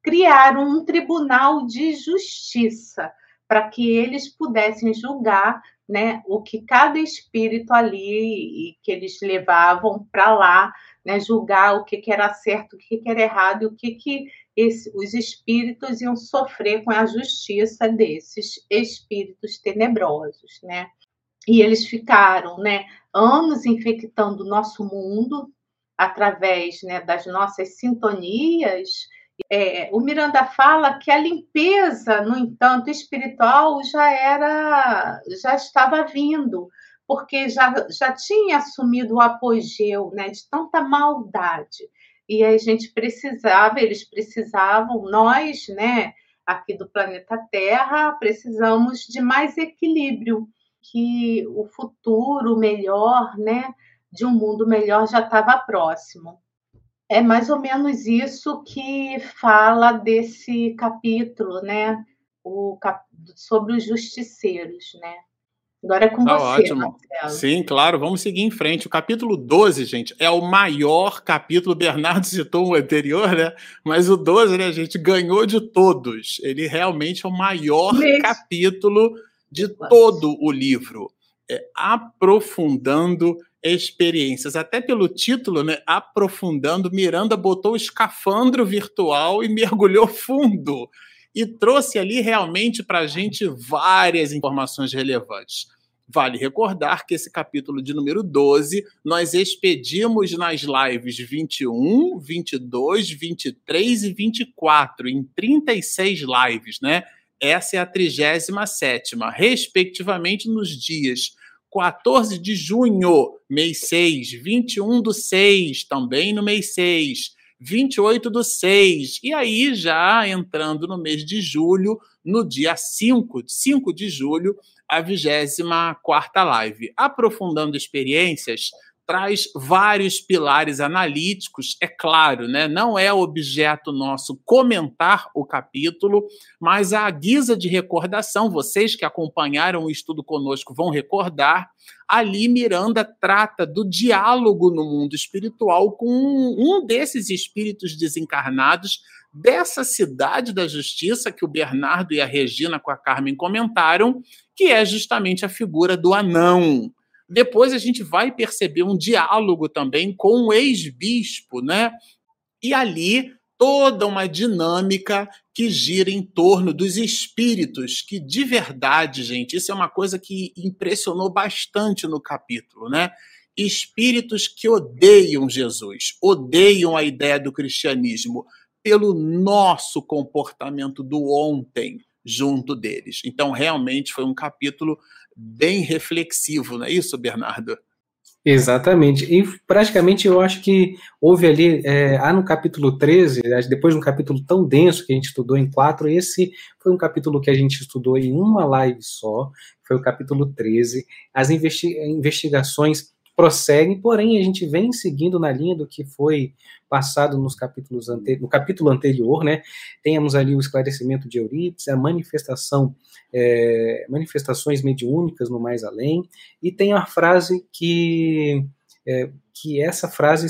criaram um tribunal de justiça para que eles pudessem julgar né, o que cada espírito ali e que eles levavam para lá, né, julgar o que, que era certo, o que, que era errado e o que, que esse, os espíritos iam sofrer com a justiça desses espíritos tenebrosos. Né? E eles ficaram né, anos infectando o nosso mundo através né, das nossas sintonias é, o Miranda fala que a limpeza, no entanto, espiritual já era, já estava vindo, porque já, já tinha assumido o apogeu né, de tanta maldade. E a gente precisava, eles precisavam, nós, né, aqui do planeta Terra, precisamos de mais equilíbrio, que o futuro melhor, né, de um mundo melhor já estava próximo. É mais ou menos isso que fala desse capítulo, né? O cap... sobre os justiceiros, né? Agora é com tá você, ótimo. Marcelo. Sim, claro, vamos seguir em frente. O capítulo 12, gente, é o maior capítulo. O Bernardo citou o anterior, né? Mas o 12, né, gente, ganhou de todos. Ele realmente é o maior capítulo de todo o livro. É, aprofundando experiências. Até pelo título, né, aprofundando, Miranda botou o escafandro virtual e mergulhou fundo e trouxe ali realmente para a gente várias informações relevantes. Vale recordar que esse capítulo de número 12 nós expedimos nas lives 21, 22, 23 e 24, em 36 lives, né? Essa é a 37, respectivamente, nos dias 14 de junho, mês 6, 21 do 6, também no mês 6, 28 do 6, e aí já entrando no mês de julho, no dia 5, 5 de julho, a 24 live. Aprofundando experiências, traz vários pilares analíticos, é claro, né? Não é objeto nosso comentar o capítulo, mas a guisa de recordação, vocês que acompanharam o estudo conosco vão recordar, ali Miranda trata do diálogo no mundo espiritual com um desses espíritos desencarnados dessa cidade da justiça que o Bernardo e a Regina com a Carmen comentaram, que é justamente a figura do anão Depois a gente vai perceber um diálogo também com o ex-bispo, né? E ali toda uma dinâmica que gira em torno dos espíritos, que de verdade, gente, isso é uma coisa que impressionou bastante no capítulo, né? Espíritos que odeiam Jesus, odeiam a ideia do cristianismo pelo nosso comportamento do ontem junto deles. Então, realmente foi um capítulo bem reflexivo, não é isso, Bernardo? Exatamente. E praticamente eu acho que houve ali, é, há no capítulo 13, depois de um capítulo tão denso que a gente estudou em quatro, esse foi um capítulo que a gente estudou em uma live só, foi o capítulo 13. As investigações prosseguem, porém a gente vem seguindo na linha do que foi passado nos capítulos ante no capítulo anterior, né? Temos ali o esclarecimento de Eurípides, a manifestação, é, manifestações mediúnicas no mais além, e tem a frase que é, que essa frase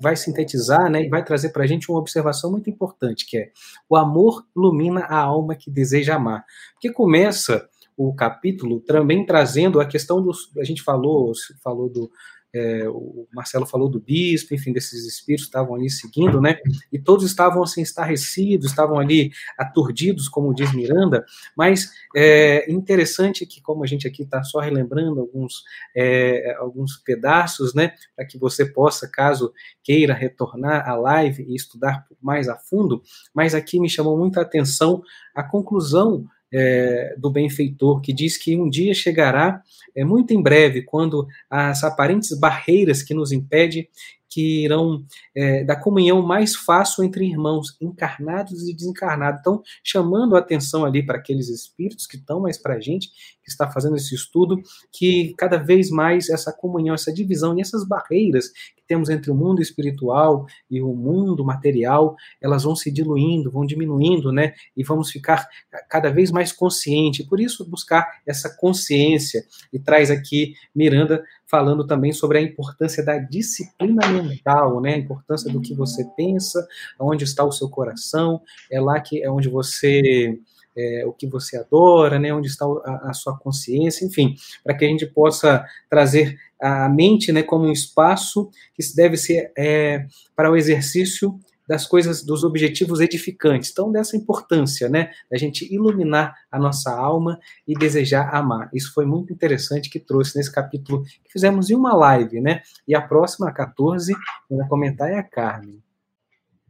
vai sintetizar né, e vai trazer para a gente uma observação muito importante, que é o amor ilumina a alma que deseja amar. Porque começa o capítulo também trazendo a questão dos. A gente falou, falou do. É, o Marcelo falou do bispo, enfim, desses espíritos estavam ali seguindo, né? E todos estavam assim estarrecidos, estavam ali aturdidos, como diz Miranda. Mas é interessante que, como a gente aqui está só relembrando alguns, é, alguns pedaços, né? Para que você possa, caso queira retornar à live e estudar mais a fundo, mas aqui me chamou muita atenção a conclusão é, do benfeitor, que diz que um dia chegará, é, muito em breve, quando as aparentes barreiras que nos impedem que irão é, da comunhão mais fácil entre irmãos encarnados e desencarnados. Então, chamando a atenção ali para aqueles espíritos que estão mais para a gente, que está fazendo esse estudo, que cada vez mais essa comunhão, essa divisão e essas barreiras temos entre o mundo espiritual e o mundo material, elas vão se diluindo, vão diminuindo, né? E vamos ficar cada vez mais consciente. Por isso, buscar essa consciência. E traz aqui Miranda falando também sobre a importância da disciplina mental, né? A importância do que você pensa, onde está o seu coração, é lá que é onde você é, o que você adora, né, onde está a, a sua consciência, enfim, para que a gente possa trazer a mente né, como um espaço que deve ser é, para o exercício das coisas, dos objetivos edificantes. Então, dessa importância, né, da gente iluminar a nossa alma e desejar amar. Isso foi muito interessante que trouxe nesse capítulo que fizemos em uma live, né? E a próxima, a 14, quem comentar é a Carmen.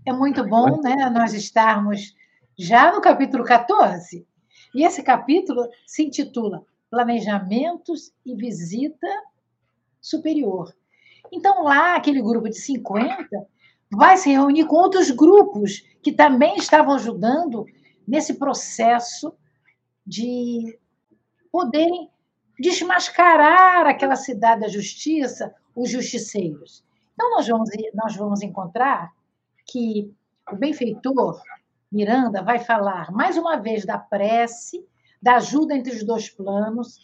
É muito bom, né, nós estarmos já no capítulo 14. E esse capítulo se intitula Planejamentos e Visita Superior. Então, lá, aquele grupo de 50 vai se reunir com outros grupos que também estavam ajudando nesse processo de poderem desmascarar aquela cidade da justiça, os justiceiros. Então, nós vamos, nós vamos encontrar que o benfeitor Miranda vai falar mais uma vez da prece, da ajuda entre os dois planos.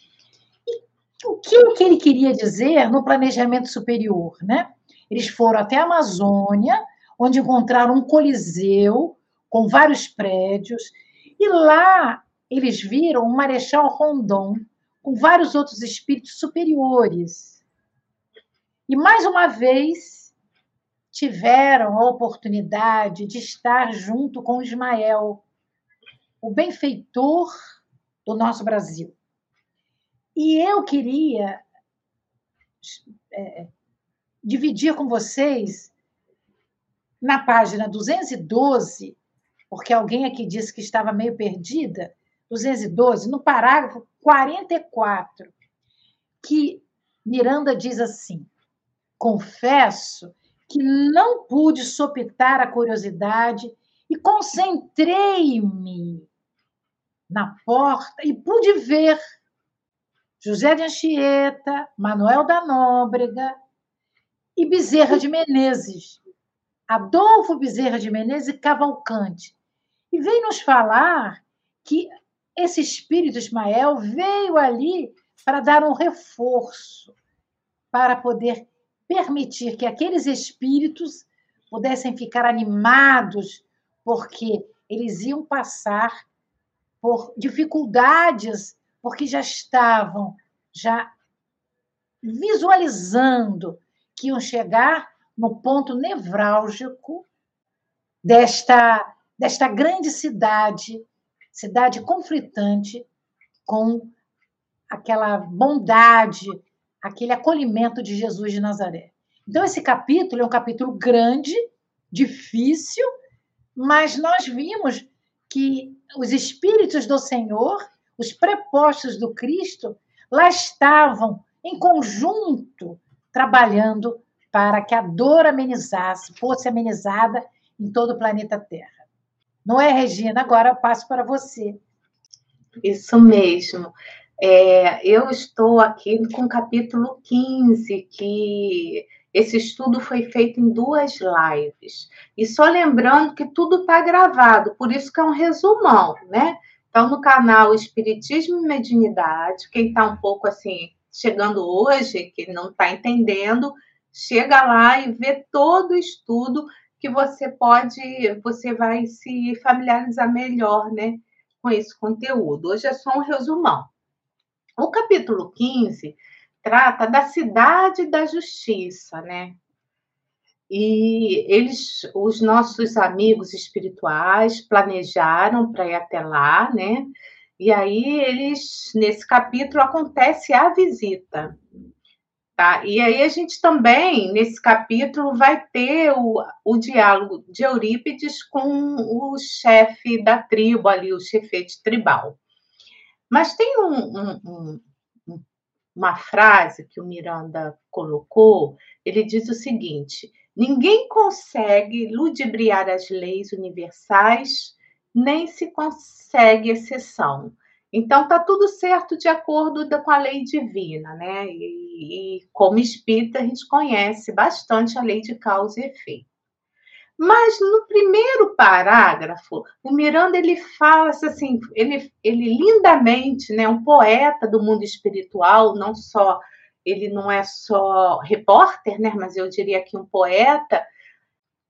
E o que, que ele queria dizer no planejamento superior, né? Eles foram até a Amazônia, onde encontraram um coliseu com vários prédios, e lá eles viram um Marechal Rondon com vários outros espíritos superiores. E mais uma vez tiveram a oportunidade de estar junto com Ismael, o benfeitor do nosso Brasil. E eu queria é, dividir com vocês na página 212, porque alguém aqui disse que estava meio perdida, 212, no parágrafo 44, que Miranda diz assim: Confesso que não pude sopitar a curiosidade e concentrei-me na porta e pude ver José de Anchieta, Manuel da Nóbrega e Bezerra de Menezes, Adolfo Bezerra de Menezes e Cavalcante. E veio nos falar que esse espírito Ismael veio ali para dar um reforço, para poder permitir que aqueles espíritos pudessem ficar animados, porque eles iam passar por dificuldades, porque já estavam já visualizando que iam chegar no ponto nevrálgico desta, desta grande cidade, cidade conflitante, com aquela bondade, aquele acolhimento de Jesus de Nazaré. Então, esse capítulo é um capítulo grande, difícil, mas nós vimos que os espíritos do Senhor, os prepostos do Cristo, lá estavam em conjunto trabalhando para que a dor amenizasse, fosse amenizada em todo o planeta Terra. Não é, Regina? Agora eu passo para você. Isso mesmo. É, eu estou aqui com o capítulo 15, que esse estudo foi feito em duas lives. E só lembrando que tudo está gravado, por isso que é um resumão, né? Então, no canal Espiritismo e Mediunidade, quem está um pouco assim, chegando hoje, que não está entendendo, chega lá e vê todo o estudo que você pode, você vai se familiarizar melhor, né, com esse conteúdo. Hoje é só um resumão. O capítulo 15 trata da cidade da justiça, né? E eles, os nossos amigos espirituais, planejaram para ir até lá, né? E aí eles, nesse capítulo, acontece a visita. Tá? E aí a gente também, nesse capítulo, vai ter o, o diálogo de Eurípides com o chefe da tribo ali, o chefete tribal. Mas tem um, um, um uma frase que o Miranda colocou, ele diz o seguinte: ninguém consegue ludibriar as leis universais, nem se consegue exceção. Então tá tudo certo de acordo com a lei divina, né? E, e como espírita a gente conhece bastante a lei de causa e efeito. Mas no primeiro parágrafo, o Miranda ele fala assim, ele, ele lindamente, né, um poeta do mundo espiritual, não só ele não é só repórter, né, mas eu diria que um poeta.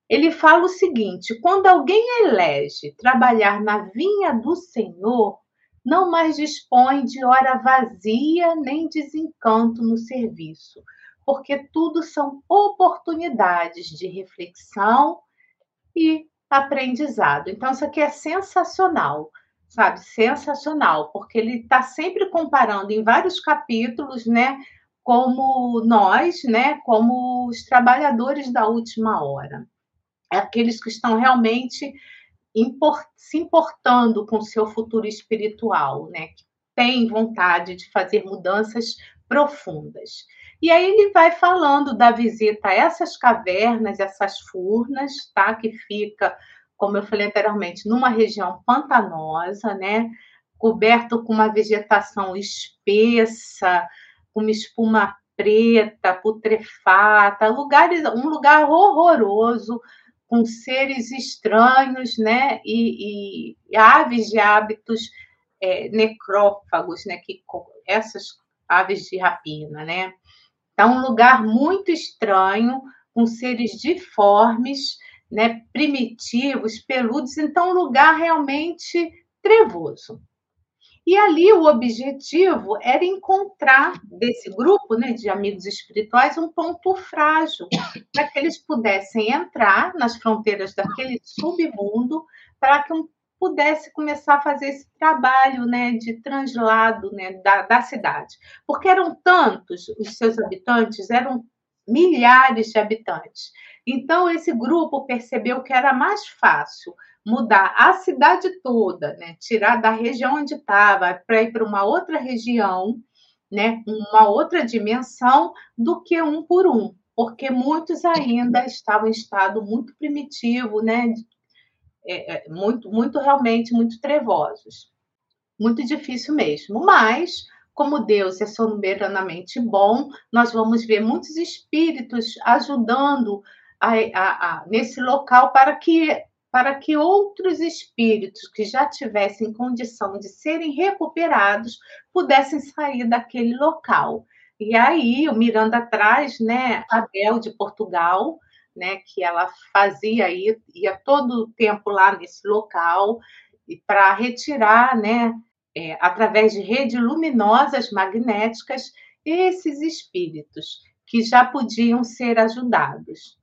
Ele fala o seguinte: quando alguém elege trabalhar na vinha do Senhor, não mais dispõe de hora vazia nem desencanto no serviço, porque tudo são oportunidades de reflexão e aprendizado. Então, isso aqui é sensacional, sabe? Sensacional, porque ele está sempre comparando em vários capítulos, né? Como nós, né? Como os trabalhadores da última hora. É aqueles que estão realmente import se importando com o seu futuro espiritual, né? Que têm vontade de fazer mudanças profundas. E aí ele vai falando da visita a essas cavernas, essas furnas, tá? Que fica, como eu falei anteriormente, numa região pantanosa, né? Coberto com uma vegetação espessa, com uma espuma preta, putrefata, lugares, um lugar horroroso, com seres estranhos, né? E, e, aves de hábitos é, necrófagos, né? Que essas aves de rapina, né? Então, um lugar muito estranho, com seres diformes, né, primitivos, peludos, então um lugar realmente trevoso. E ali o objetivo era encontrar desse grupo né, de amigos espirituais um ponto frágil, para que eles pudessem entrar nas fronteiras daquele submundo, para que um pudesse começar a fazer esse trabalho né, de translado né, da, da cidade. Porque eram tantos os seus habitantes, eram milhares de habitantes. Então, esse grupo percebeu que era mais fácil mudar a cidade toda, né? tirar da região onde estava para ir para uma outra região, né? uma outra dimensão, do que um por um, porque muitos ainda estavam em estado muito primitivo, né? É, é, muito, muito realmente muito trevosos. Muito difícil mesmo. Mas, como Deus é soberanamente bom, nós vamos ver muitos espíritos ajudando a, a, a, nesse local para que para que outros espíritos que já tivessem condição de serem recuperados pudessem sair daquele local. E aí o Miranda traz, né, Abel de Portugal, né, que ela fazia ia, ia todo o tempo lá nesse local e para retirar, né, é, através de redes luminosas magnéticas, esses espíritos que já podiam ser ajudados.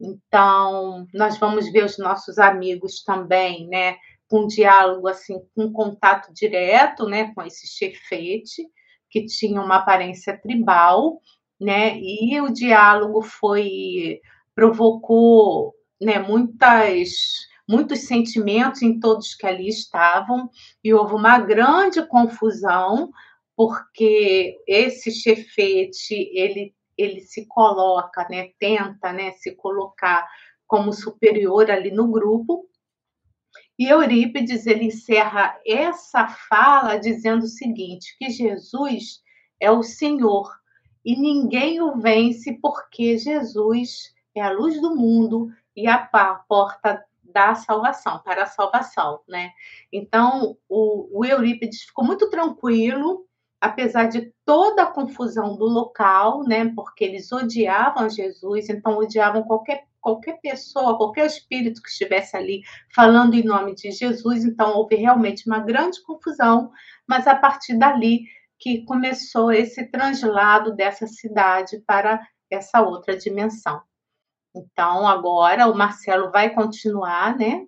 Então, nós vamos ver os nossos amigos também, né, com diálogo assim, com contato direto, né, com esse chefete que tinha uma aparência tribal, né? E o diálogo foi provocou, né, muitas muitos sentimentos em todos que ali estavam e houve uma grande confusão porque esse chefete ele ele se coloca, né, tenta, né, se colocar como superior ali no grupo. E Eurípides ele encerra essa fala dizendo o seguinte, que Jesus é o Senhor e ninguém o vence porque Jesus é a luz do mundo e a porta da salvação, para a salvação, né? Então, o, o Eurípides ficou muito tranquilo, apesar de toda a confusão do local, né? Porque eles odiavam Jesus, então odiavam qualquer qualquer pessoa, qualquer espírito que estivesse ali falando em nome de Jesus, então houve realmente uma grande confusão, mas a partir dali que começou esse translado dessa cidade para essa outra dimensão. Então, agora o Marcelo vai continuar, né,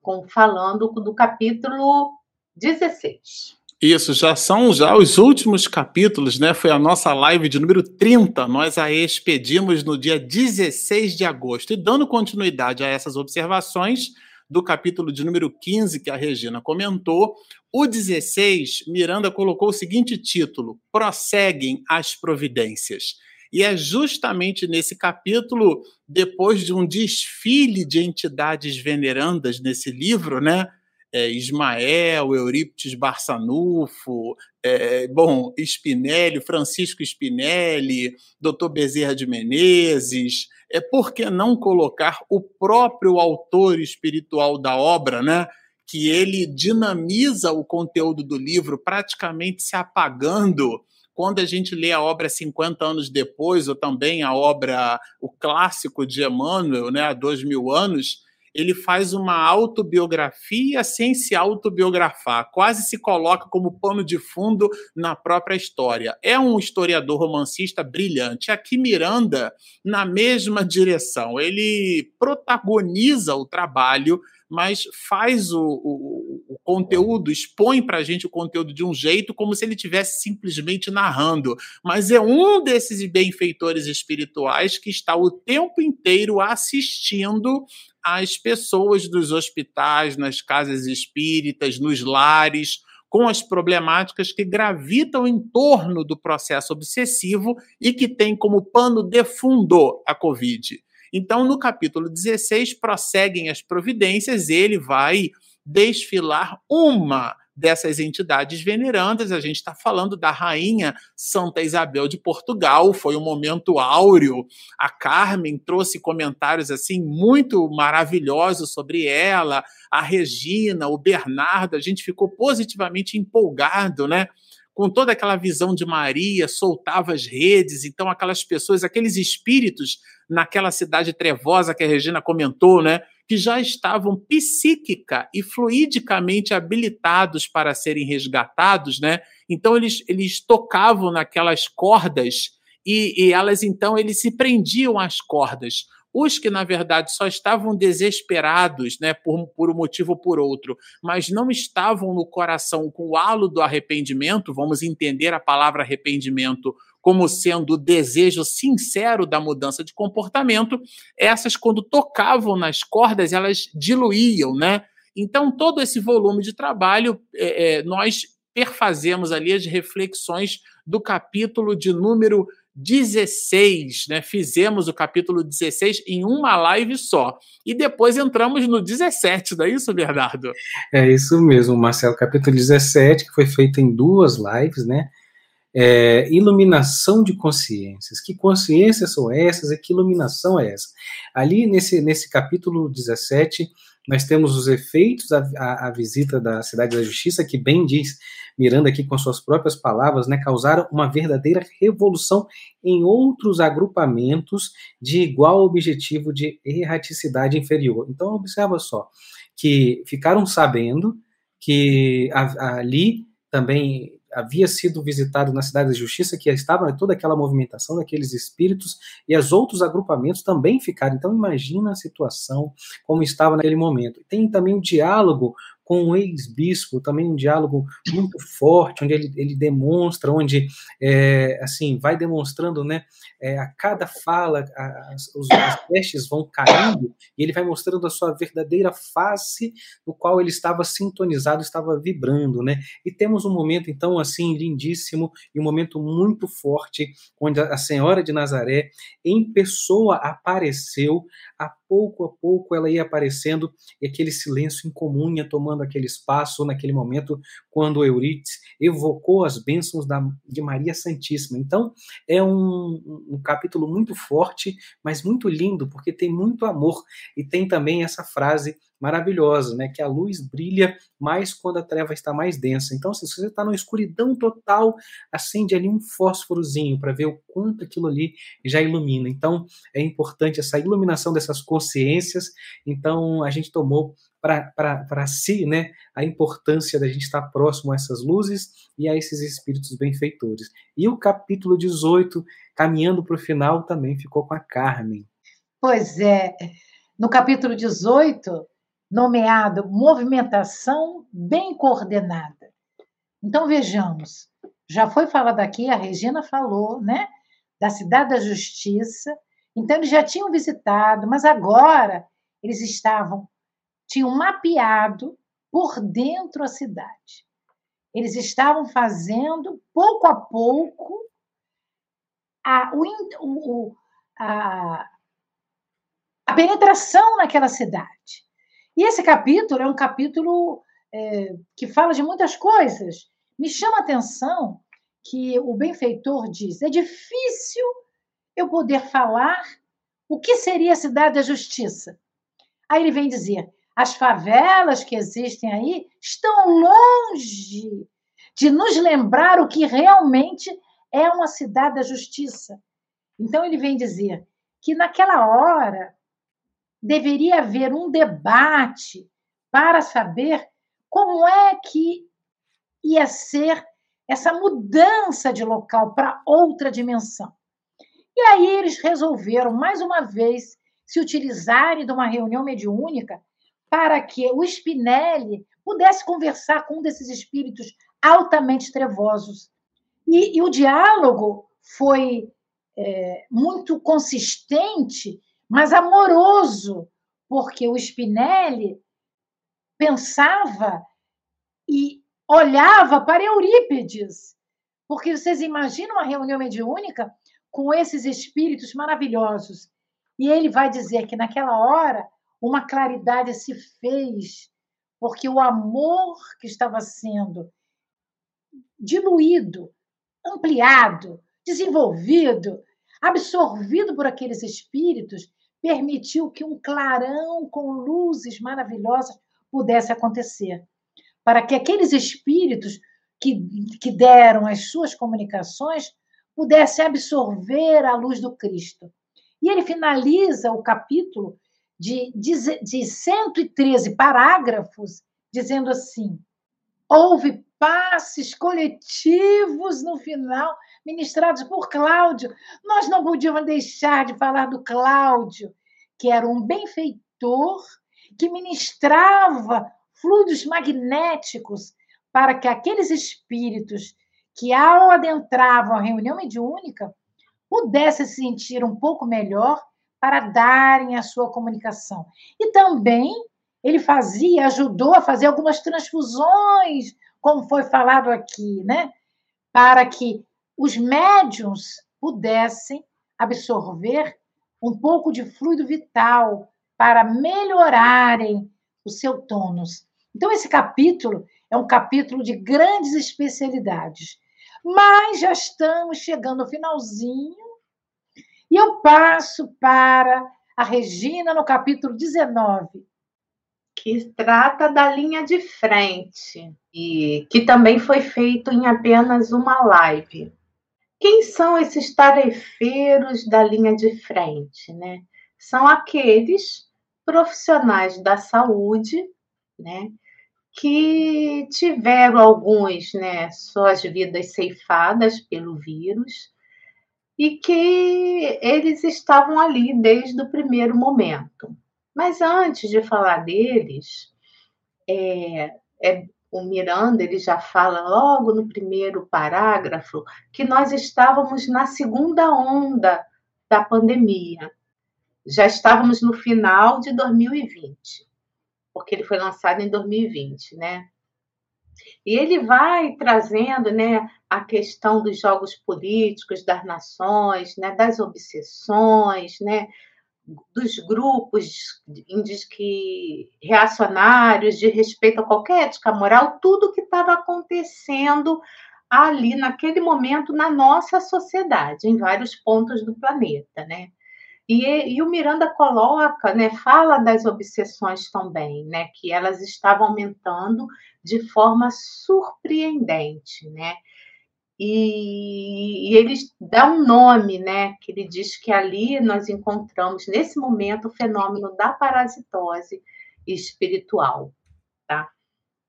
com, falando do capítulo 16. Isso, já são já os últimos capítulos, né? Foi a nossa live de número 30. Nós a expedimos no dia 16 de agosto. E dando continuidade a essas observações, do capítulo de número 15 que a Regina comentou. O 16, Miranda colocou o seguinte título: Prosseguem as providências. E é justamente nesse capítulo, depois de um desfile de entidades venerandas nesse livro, né? É, Ismael, Eurípides Barçanufo, é, bom, Spinelli, Francisco Spinelli, Dr. Bezerra de Menezes, é por que não colocar o próprio autor espiritual da obra, né? Que ele dinamiza o conteúdo do livro, praticamente se apagando quando a gente lê a obra 50 anos depois, ou também a obra, o clássico de Emmanuel, né, há dois mil anos, ele faz uma autobiografia sem se autobiografar, quase se coloca como pano de fundo na própria história. É um historiador romancista brilhante. Aqui Miranda, na mesma direção, ele protagoniza o trabalho mas faz o, o, o conteúdo, expõe para a gente o conteúdo de um jeito como se ele tivesse simplesmente narrando. Mas é um desses benfeitores espirituais que está o tempo inteiro assistindo as pessoas dos hospitais, nas casas espíritas, nos lares, com as problemáticas que gravitam em torno do processo obsessivo e que tem como pano de fundo a Covid. Então, no capítulo 16, prosseguem as providências, ele vai desfilar uma dessas entidades venerandas. A gente está falando da rainha Santa Isabel de Portugal, foi um momento áureo. A Carmen trouxe comentários assim muito maravilhosos sobre ela, a Regina, o Bernardo, a gente ficou positivamente empolgado, né? Com toda aquela visão de Maria, soltava as redes, então aquelas pessoas, aqueles espíritos naquela cidade trevosa que a Regina comentou, né, que já estavam psíquica e fluidicamente habilitados para serem resgatados, né? Então eles, eles tocavam naquelas cordas e, e elas então eles se prendiam às cordas. Os que, na verdade, só estavam desesperados, né, por, por um motivo ou por outro, mas não estavam no coração com o halo do arrependimento, vamos entender a palavra arrependimento como sendo o desejo sincero da mudança de comportamento, essas, quando tocavam nas cordas, elas diluíam, né? Então, todo esse volume de trabalho, é, é, nós perfazemos ali as reflexões do capítulo de número 16, né? Fizemos o capítulo 16 em uma live só. E depois entramos no 17, não é isso, Bernardo? É isso mesmo, Marcelo. Capítulo 17, que foi feito em duas lives, né? É, iluminação de consciências. Que consciências são essas e que iluminação é essa? Ali nesse, nesse capítulo 17, nós temos os efeitos da visita da Cidade da Justiça, que bem diz Miranda aqui com suas próprias palavras, né, causaram uma verdadeira revolução em outros agrupamentos de igual objetivo de erraticidade inferior. Então, observa só, que ficaram sabendo que ali também havia sido visitado na cidade da Justiça, que estava toda aquela movimentação daqueles espíritos, e os outros agrupamentos também ficaram. Então, imagina a situação como estava naquele momento. Tem também o diálogo com o ex-bispo, também um diálogo muito forte, onde ele, ele demonstra, onde é, assim vai demonstrando, né, é, a cada fala as, os, as vão caindo e ele vai mostrando a sua verdadeira face, no qual ele estava sintonizado, estava vibrando, né? E temos um momento então assim lindíssimo e um momento muito forte, onde a Senhora de Nazaré em pessoa apareceu, a pouco a pouco ela ia aparecendo e aquele silêncio incomum ia tomando aquele espaço naquele momento quando Euridice evocou as bênçãos da, de Maria Santíssima. Então, é um, um capítulo muito forte, mas muito lindo, porque tem muito amor e tem também essa frase maravilhosa, né? Que a luz brilha mais quando a treva está mais densa. Então, se você está numa escuridão total, acende ali um fósforozinho para ver o quanto aquilo ali já ilumina. Então, é importante essa iluminação dessas consciências. Então, a gente tomou para si né, a importância da gente estar próximo a essas luzes e a esses espíritos benfeitores. E o capítulo 18, caminhando para o final, também ficou com a Carmen. Pois é, no capítulo 18, nomeado Movimentação Bem Coordenada. Então, vejamos, já foi falado aqui, a Regina falou, né, da Cidade da Justiça. Então, eles já tinham visitado, mas agora eles estavam tinham mapeado por dentro a cidade. Eles estavam fazendo, pouco a pouco, a, o, a, a penetração naquela cidade. E esse capítulo é um capítulo é, que fala de muitas coisas. Me chama a atenção que o benfeitor diz: é difícil eu poder falar o que seria a cidade da justiça. Aí ele vem dizer: as favelas que existem aí estão longe de nos lembrar o que realmente é uma cidade da justiça. Então, ele vem dizer que naquela hora deveria haver um debate para saber como é que ia ser essa mudança de local para outra dimensão. E aí eles resolveram, mais uma vez, se utilizarem de uma reunião mediúnica para que o Spinelli pudesse conversar com um desses espíritos altamente trevosos. E, e o diálogo foi é, muito consistente, mas amoroso, porque o Spinelli pensava e olhava para Eurípides. Porque vocês imaginam uma reunião mediúnica com esses espíritos maravilhosos. E ele vai dizer que naquela hora uma claridade se fez, porque o amor que estava sendo diluído, ampliado, desenvolvido, absorvido por aqueles espíritos, permitiu que um clarão com luzes maravilhosas pudesse acontecer. Para que aqueles espíritos que, que deram as suas comunicações pudessem absorver a luz do Cristo. E ele finaliza o capítulo de, de, de 113 parágrafos, dizendo assim: houve passes coletivos no final, ministrados por Cláudio. Nós não podíamos deixar de falar do Cláudio, que era um benfeitor que ministrava fluidos magnéticos para que aqueles espíritos que, ao adentravam a reunião mediúnica, pudessem se sentir um pouco melhor para darem a sua comunicação. E também ele fazia, ajudou a fazer algumas transfusões, como foi falado aqui, né? Para que os médiums pudessem absorver um pouco de fluido vital para melhorarem o seu tônus. Então, esse capítulo é um capítulo de grandes especialidades. Mas já estamos chegando ao finalzinho e eu passo para a Regina no capítulo 19. Que trata da linha de frente, e que também foi feito em apenas uma live. Quem são esses tarefeiros da linha de frente? Né? São aqueles profissionais da saúde né, que tiveram alguns, né, suas vidas ceifadas pelo vírus e que eles estavam ali desde o primeiro momento. Mas antes de falar deles, é, é, o Miranda ele já fala logo no primeiro parágrafo que nós estávamos na segunda onda da pandemia. Já estávamos no final de 2020, porque ele foi lançado em 2020, né? E ele vai trazendo, né, a questão dos jogos políticos das nações, né, das obsessões, né, dos grupos que reacionários de respeito a qualquer ética moral, tudo que estava acontecendo ali naquele momento na nossa sociedade, em vários pontos do planeta, né? E, e, o Miranda coloca, né, fala das obsessões também, né, que elas estavam aumentando de forma surpreendente, né? E, e ele dá um nome, né? Que ele diz que ali nós encontramos, nesse momento, o fenômeno da parasitose espiritual, tá?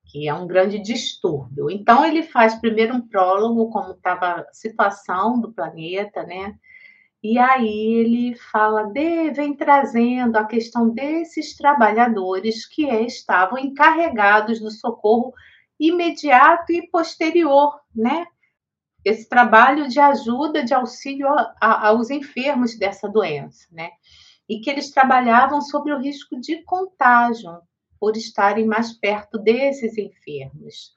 Que é um grande distúrbio. Então, ele faz primeiro um prólogo, como estava a situação do planeta, né? E aí ele fala, de, vem trazendo a questão desses trabalhadores que estavam encarregados do socorro imediato e posterior, né? Esse trabalho de ajuda, de auxílio a, a, aos enfermos dessa doença, né? E que eles trabalhavam sobre o risco de contágio por estarem mais perto desses enfermos.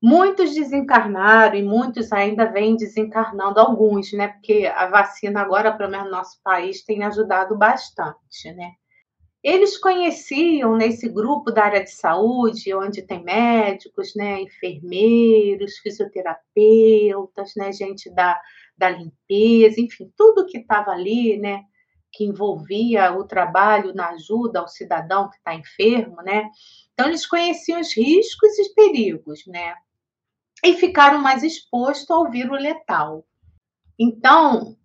Muitos desencarnaram e muitos ainda vêm desencarnando, alguns, né? Porque a vacina agora, pelo menos no nosso país, tem ajudado bastante, né? Eles conheciam nesse grupo da área de saúde, onde tem médicos, né, enfermeiros, fisioterapeutas, né, gente da, da limpeza, enfim, tudo que estava ali, né, que envolvia o trabalho na ajuda ao cidadão que está enfermo, né? Então eles conheciam os riscos e perigos, né? E ficaram mais expostos ao vírus letal. Então,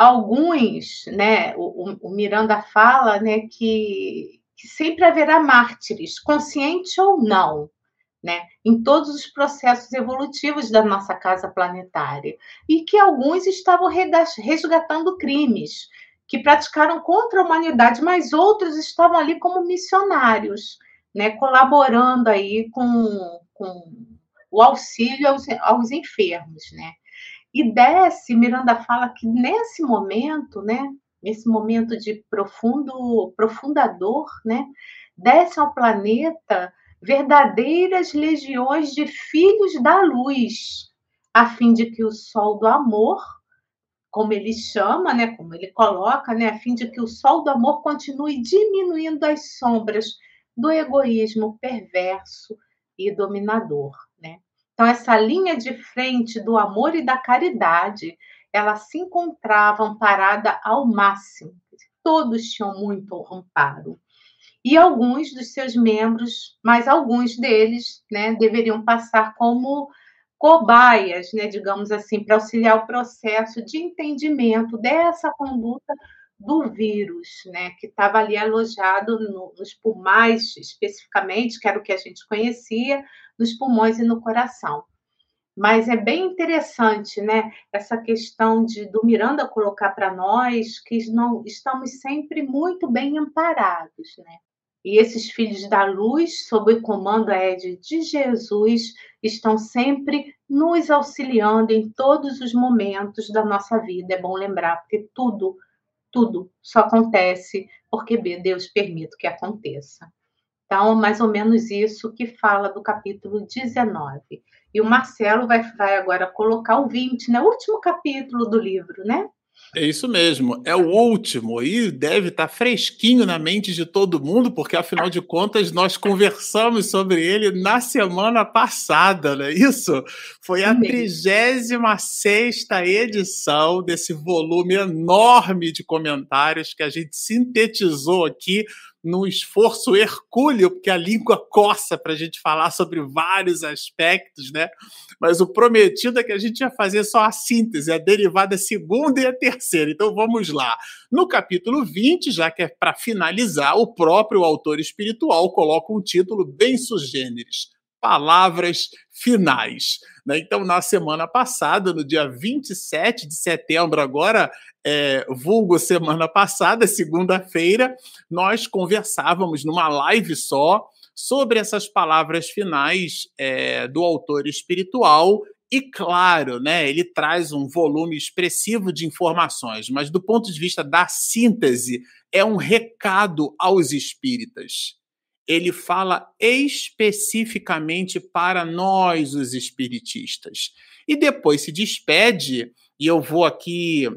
alguns, né, o, o Miranda fala, né, que, que sempre haverá mártires, consciente ou não, né, em todos os processos evolutivos da nossa casa planetária, e que alguns estavam resgatando crimes que praticaram contra a humanidade, mas outros estavam ali como missionários, né, colaborando aí com, com o auxílio aos, aos enfermos, né. E desce, Miranda fala que nesse momento, né, nesse momento de profundo, profunda dor, né, desce ao planeta verdadeiras legiões de filhos da luz, a fim de que o sol do amor, como ele chama, né, como ele coloca, né, a fim de que o sol do amor continue diminuindo as sombras do egoísmo perverso e dominador. Então, essa linha de frente do amor e da caridade, ela se encontrava amparada ao máximo. Todos tinham muito amparo. E alguns dos seus membros, mas alguns deles, né, deveriam passar como cobaias, né, digamos assim, para auxiliar o processo de entendimento dessa conduta do vírus, né, que estava ali alojado no, nos pulmões, especificamente, que era o que a gente conhecia, nos pulmões e no coração. Mas é bem interessante, né, essa questão de do Miranda colocar para nós que não estamos sempre muito bem amparados, né? E esses filhos da luz, sob o comando Ed de Jesus, estão sempre nos auxiliando em todos os momentos da nossa vida. É bom lembrar, porque tudo, tudo só acontece porque Deus permite que aconteça. Então, mais ou menos isso que fala do capítulo 19. E o Marcelo vai, vai agora colocar o 20, né? O último capítulo do livro, né? É isso mesmo, é o último e deve estar fresquinho na mente de todo mundo, porque afinal de contas nós conversamos sobre ele na semana passada, não é isso? Foi a 36 edição desse volume enorme de comentários que a gente sintetizou aqui num esforço hercúleo, porque a língua coça para a gente falar sobre vários aspectos, né? Mas o prometido é que a gente ia fazer só a síntese, a derivada segunda e a terceira. Então vamos lá. No capítulo 20, já que é para finalizar, o próprio autor espiritual coloca um título bem sugêneres palavras finais. Né? Então, na semana passada, no dia 27 de setembro, agora, é, vulgo semana passada, segunda-feira, nós conversávamos numa live só sobre essas palavras finais é, do autor espiritual. E claro, né, ele traz um volume expressivo de informações, mas do ponto de vista da síntese, é um recado aos espíritas ele fala especificamente para nós, os espiritistas. E depois se despede, e eu vou aqui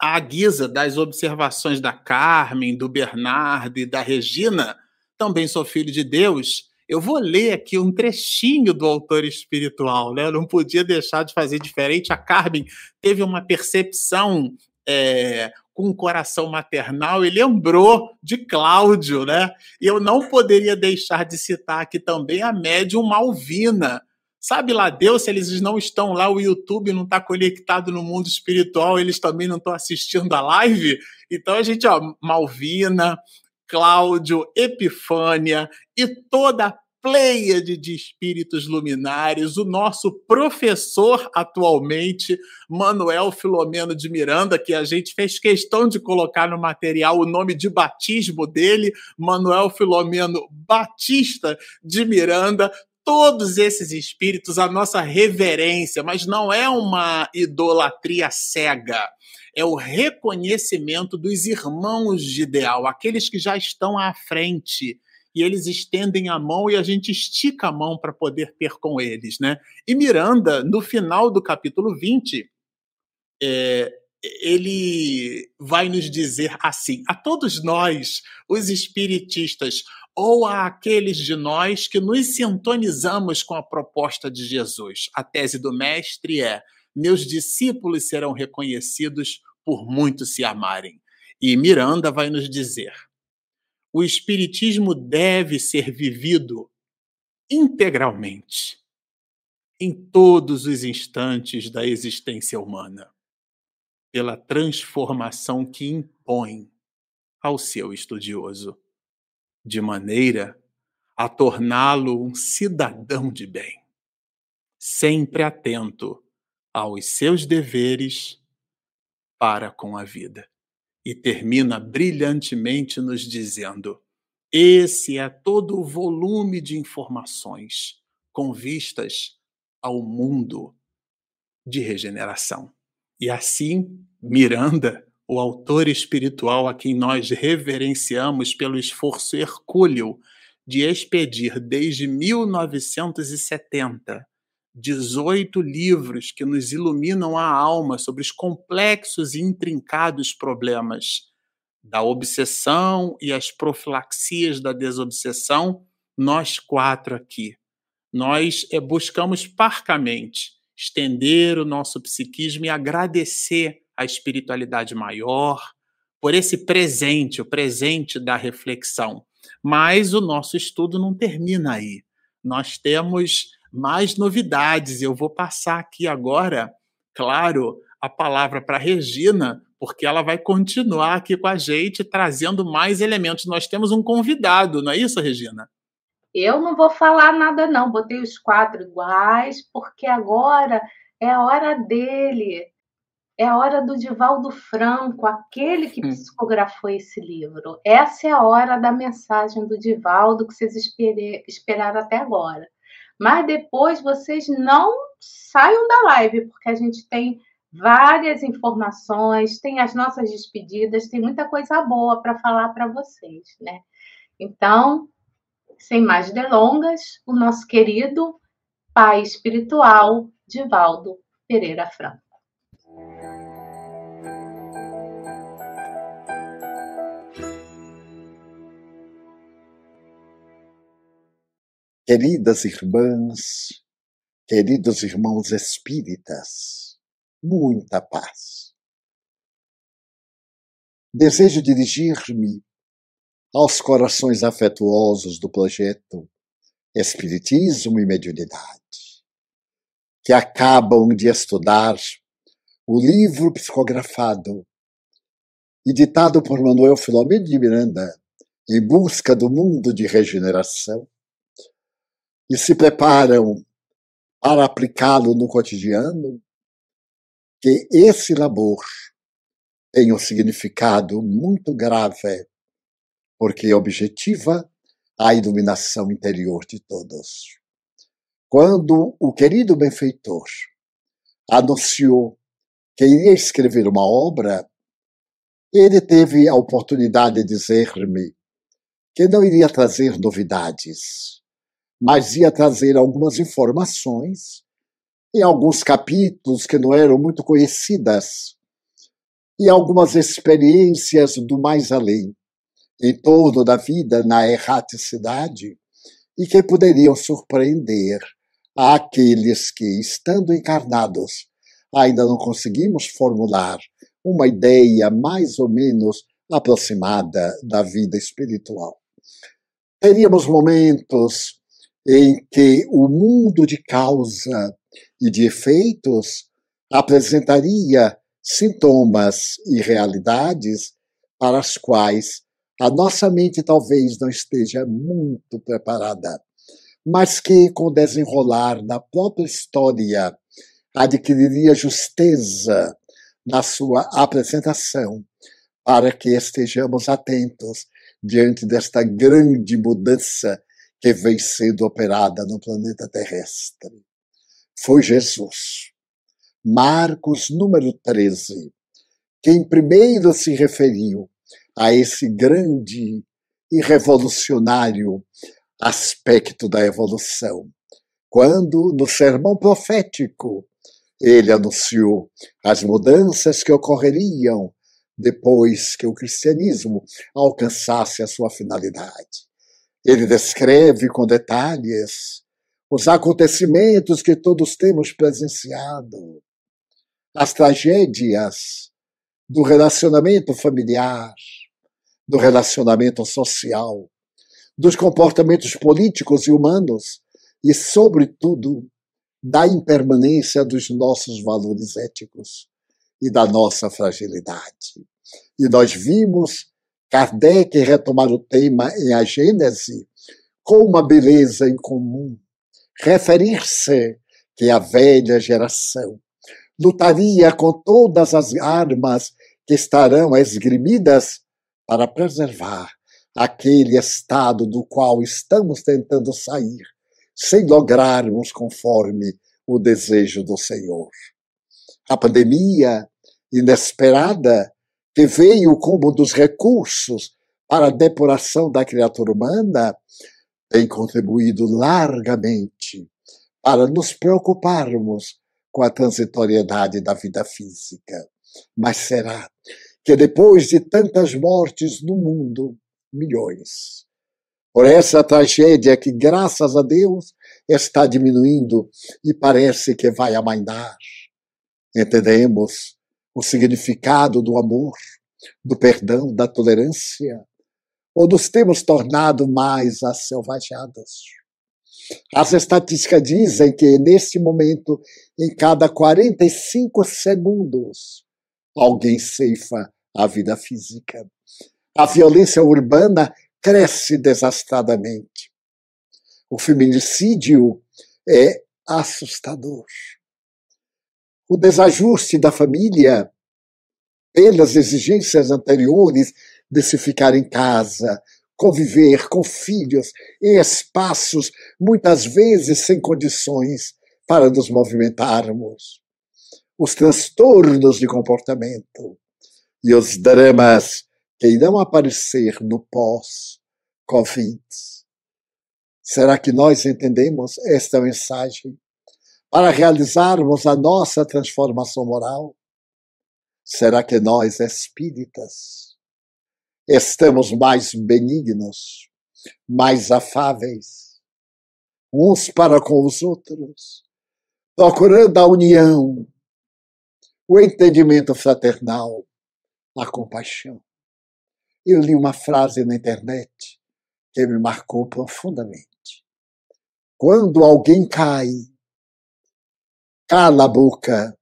à guisa das observações da Carmen, do Bernardo e da Regina, também sou filho de Deus. Eu vou ler aqui um trechinho do autor espiritual, né? Eu não podia deixar de fazer diferente. A Carmen teve uma percepção é, com um coração maternal e lembrou de Cláudio, né? Eu não poderia deixar de citar aqui também a médium Malvina. Sabe lá Deus, se eles não estão lá, o YouTube não está conectado no mundo espiritual, eles também não estão assistindo a live. Então a gente, ó, Malvina, Cláudio, Epifânia e toda a pleiade de espíritos luminares, o nosso professor atualmente, Manuel Filomeno de Miranda, que a gente fez questão de colocar no material o nome de batismo dele, Manuel Filomeno Batista de Miranda, todos esses espíritos, a nossa reverência, mas não é uma idolatria cega. É o reconhecimento dos irmãos de ideal, aqueles que já estão à frente, e eles estendem a mão e a gente estica a mão para poder ter com eles, né? E Miranda, no final do capítulo 20, é, ele vai nos dizer assim: a todos nós, os espiritistas, ou a aqueles de nós que nos sintonizamos com a proposta de Jesus. A tese do mestre é: meus discípulos serão reconhecidos por muito se amarem. E Miranda vai nos dizer: o Espiritismo deve ser vivido integralmente, em todos os instantes da existência humana, pela transformação que impõe ao seu estudioso, de maneira a torná-lo um cidadão de bem, sempre atento aos seus deveres para com a vida e termina brilhantemente nos dizendo: esse é todo o volume de informações com vistas ao mundo de regeneração. E assim, Miranda, o autor espiritual a quem nós reverenciamos pelo esforço hercúleo de expedir desde 1970 18 livros que nos iluminam a alma sobre os complexos e intrincados problemas da obsessão e as profilaxias da desobsessão, nós quatro aqui. Nós é, buscamos parcamente estender o nosso psiquismo e agradecer a espiritualidade maior por esse presente, o presente da reflexão. Mas o nosso estudo não termina aí. Nós temos mais novidades. Eu vou passar aqui agora, claro, a palavra para Regina, porque ela vai continuar aqui com a gente trazendo mais elementos. Nós temos um convidado, não é isso, Regina? Eu não vou falar nada, não. Botei os quatro iguais, porque agora é a hora dele. É a hora do Divaldo Franco, aquele que hum. psicografou esse livro. Essa é a hora da mensagem do Divaldo que vocês esperaram até agora. Mas depois vocês não saiam da live, porque a gente tem várias informações, tem as nossas despedidas, tem muita coisa boa para falar para vocês, né? Então, sem mais delongas, o nosso querido pai espiritual, Divaldo Pereira Franco. Queridas irmãs, queridos irmãos espíritas, muita paz. Desejo dirigir-me aos corações afetuosos do projeto Espiritismo e Mediunidade, que acabam de estudar o livro psicografado editado por Manuel Filomeno de Miranda em busca do mundo de regeneração e se preparam para aplicá-lo no cotidiano, que esse labor tem um significado muito grave, porque objetiva a iluminação interior de todos. Quando o querido benfeitor anunciou que iria escrever uma obra, ele teve a oportunidade de dizer-me que não iria trazer novidades, mas ia trazer algumas informações em alguns capítulos que não eram muito conhecidas e algumas experiências do mais além em torno da vida na erraticidade e que poderiam surpreender aqueles que, estando encarnados, ainda não conseguimos formular uma ideia mais ou menos aproximada da vida espiritual. Teríamos momentos em que o mundo de causa e de efeitos apresentaria sintomas e realidades para as quais a nossa mente talvez não esteja muito preparada, mas que, com o desenrolar da própria história, adquiriria justeza na sua apresentação, para que estejamos atentos diante desta grande mudança que vem sendo operada no planeta terrestre. Foi Jesus. Marcos número 13, quem primeiro se referiu a esse grande e revolucionário aspecto da evolução, quando no sermão profético ele anunciou as mudanças que ocorreriam depois que o cristianismo alcançasse a sua finalidade. Ele descreve com detalhes os acontecimentos que todos temos presenciado, as tragédias do relacionamento familiar, do relacionamento social, dos comportamentos políticos e humanos e, sobretudo, da impermanência dos nossos valores éticos e da nossa fragilidade. E nós vimos Kardec retomar o tema em A Gênese com uma beleza em comum, referir-se que a velha geração lutaria com todas as armas que estarão esgrimidas para preservar aquele estado do qual estamos tentando sair sem lograrmos conforme o desejo do Senhor. A pandemia inesperada que veio como dos recursos para a depuração da criatura humana tem contribuído largamente para nos preocuparmos com a transitoriedade da vida física. Mas será que depois de tantas mortes no mundo, milhões, por essa tragédia que, graças a Deus, está diminuindo e parece que vai amainar. Entendemos o significado do amor, do perdão, da tolerância, ou nos temos tornado mais asselvajados? As estatísticas dizem que, neste momento, em cada 45 segundos, alguém ceifa a vida física. A violência urbana cresce desastradamente. O feminicídio é assustador. O desajuste da família, pelas exigências anteriores de se ficar em casa, conviver com filhos em espaços muitas vezes sem condições para nos movimentarmos. Os transtornos de comportamento e os dramas que irão aparecer no pós-Covid. Será que nós entendemos esta mensagem para realizarmos a nossa transformação moral? Será que nós, espíritas, estamos mais benignos, mais afáveis, uns para com os outros, procurando a união, o entendimento fraternal, a compaixão? eu li uma frase na internet que me marcou profundamente. Quando alguém cai, cala a boca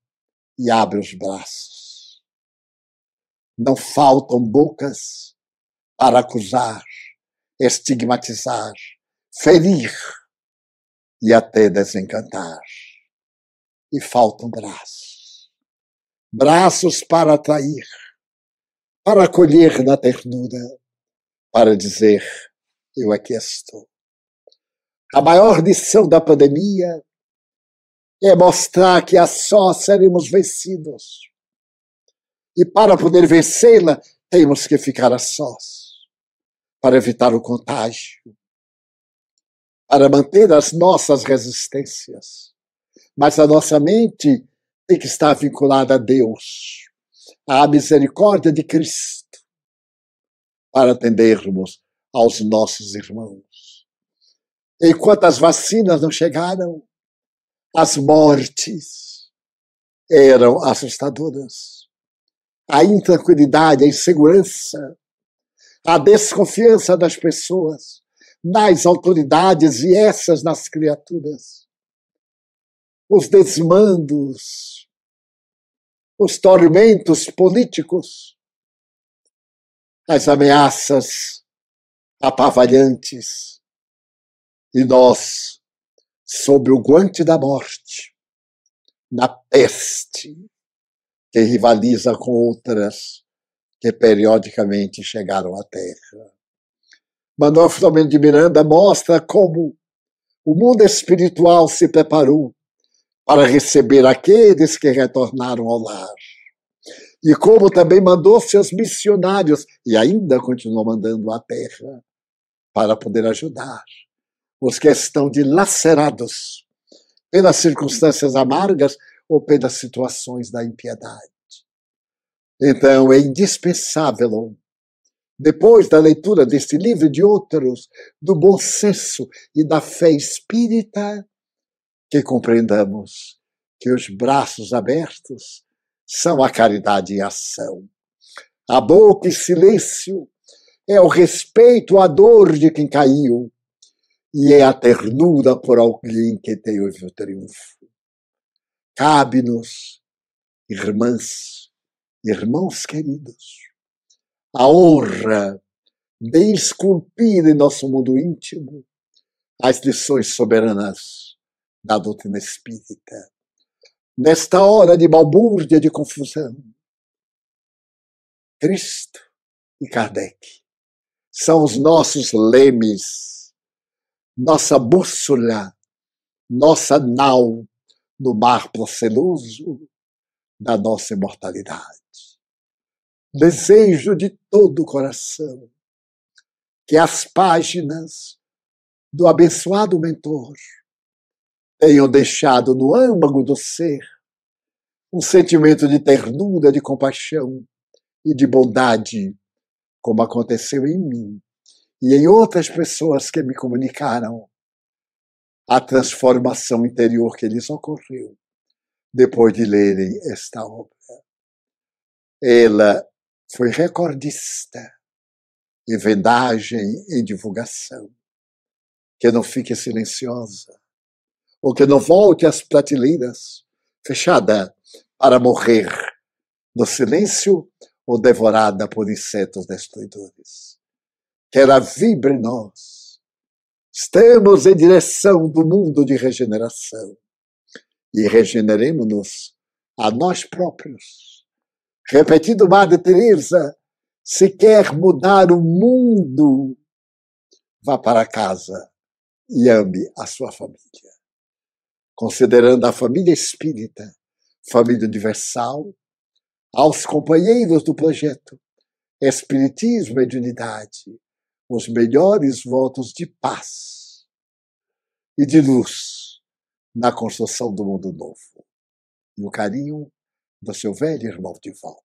e abre os braços. Não faltam bocas para acusar, estigmatizar, ferir e até desencantar. E faltam braços. Braços para atrair, para acolher na ternura, para dizer: Eu aqui estou. A maior lição da pandemia é mostrar que a só seremos vencidos. E para poder vencê-la, temos que ficar a sós, para evitar o contágio, para manter as nossas resistências. Mas a nossa mente tem que estar vinculada a Deus, à misericórdia de Cristo, para atendermos aos nossos irmãos. Enquanto as vacinas não chegaram, as mortes eram assustadoras. A intranquilidade, a insegurança, a desconfiança das pessoas nas autoridades e essas nas criaturas. Os desmandos, os tormentos políticos, as ameaças apavalhantes. E nós, sob o guante da morte, na peste que rivaliza com outras que periodicamente chegaram à Terra. Manuel Filomeno de Miranda mostra como o mundo espiritual se preparou para receber aqueles que retornaram ao lar. E como também mandou seus missionários, e ainda continua mandando à terra, para poder ajudar os que estão dilacerados pelas circunstâncias amargas ou pelas situações da impiedade. Então é indispensável depois da leitura deste livro e de outros, do bom senso e da fé espírita, que compreendamos que os braços abertos são a caridade em ação. A boca e silêncio é o respeito à dor de quem caiu e é a ternura por alguém que teve o triunfo. Cabe-nos, irmãs, irmãos queridos, a honra de esculpir em nosso mundo íntimo as lições soberanas da doutrina espírita. Nesta hora de balbúrdia, de confusão, Cristo e Kardec são os nossos lemes, nossa bússola, nossa nau no mar proceloso da nossa imortalidade. Desejo de todo o coração que as páginas do abençoado mentor tenham deixado no âmago do ser um sentimento de ternura, de compaixão e de bondade, como aconteceu em mim e em outras pessoas que me comunicaram a transformação interior que lhes ocorreu depois de lerem esta obra. Ela foi recordista em vendagem, em divulgação. Que não fique silenciosa, ou que não volte às prateleiras fechada para morrer no silêncio ou devorada por insetos destruidores. Que ela vibre em nós. Estamos em direção do mundo de regeneração e regeneremos-nos a nós próprios Repetindo Madre Teresa, se quer mudar o mundo, vá para casa e ame a sua família. Considerando a família espírita, família universal, aos companheiros do projeto Espiritismo e Unidade, os melhores votos de paz e de luz na construção do mundo novo. E o carinho do seu velho irmão de volta.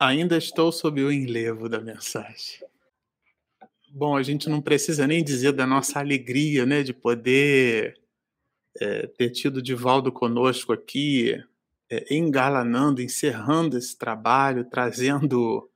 Ainda estou sob o enlevo da mensagem. Bom, a gente não precisa nem dizer da nossa alegria, né, de poder é, ter tido Divaldo conosco aqui, é, engalanando, encerrando esse trabalho, trazendo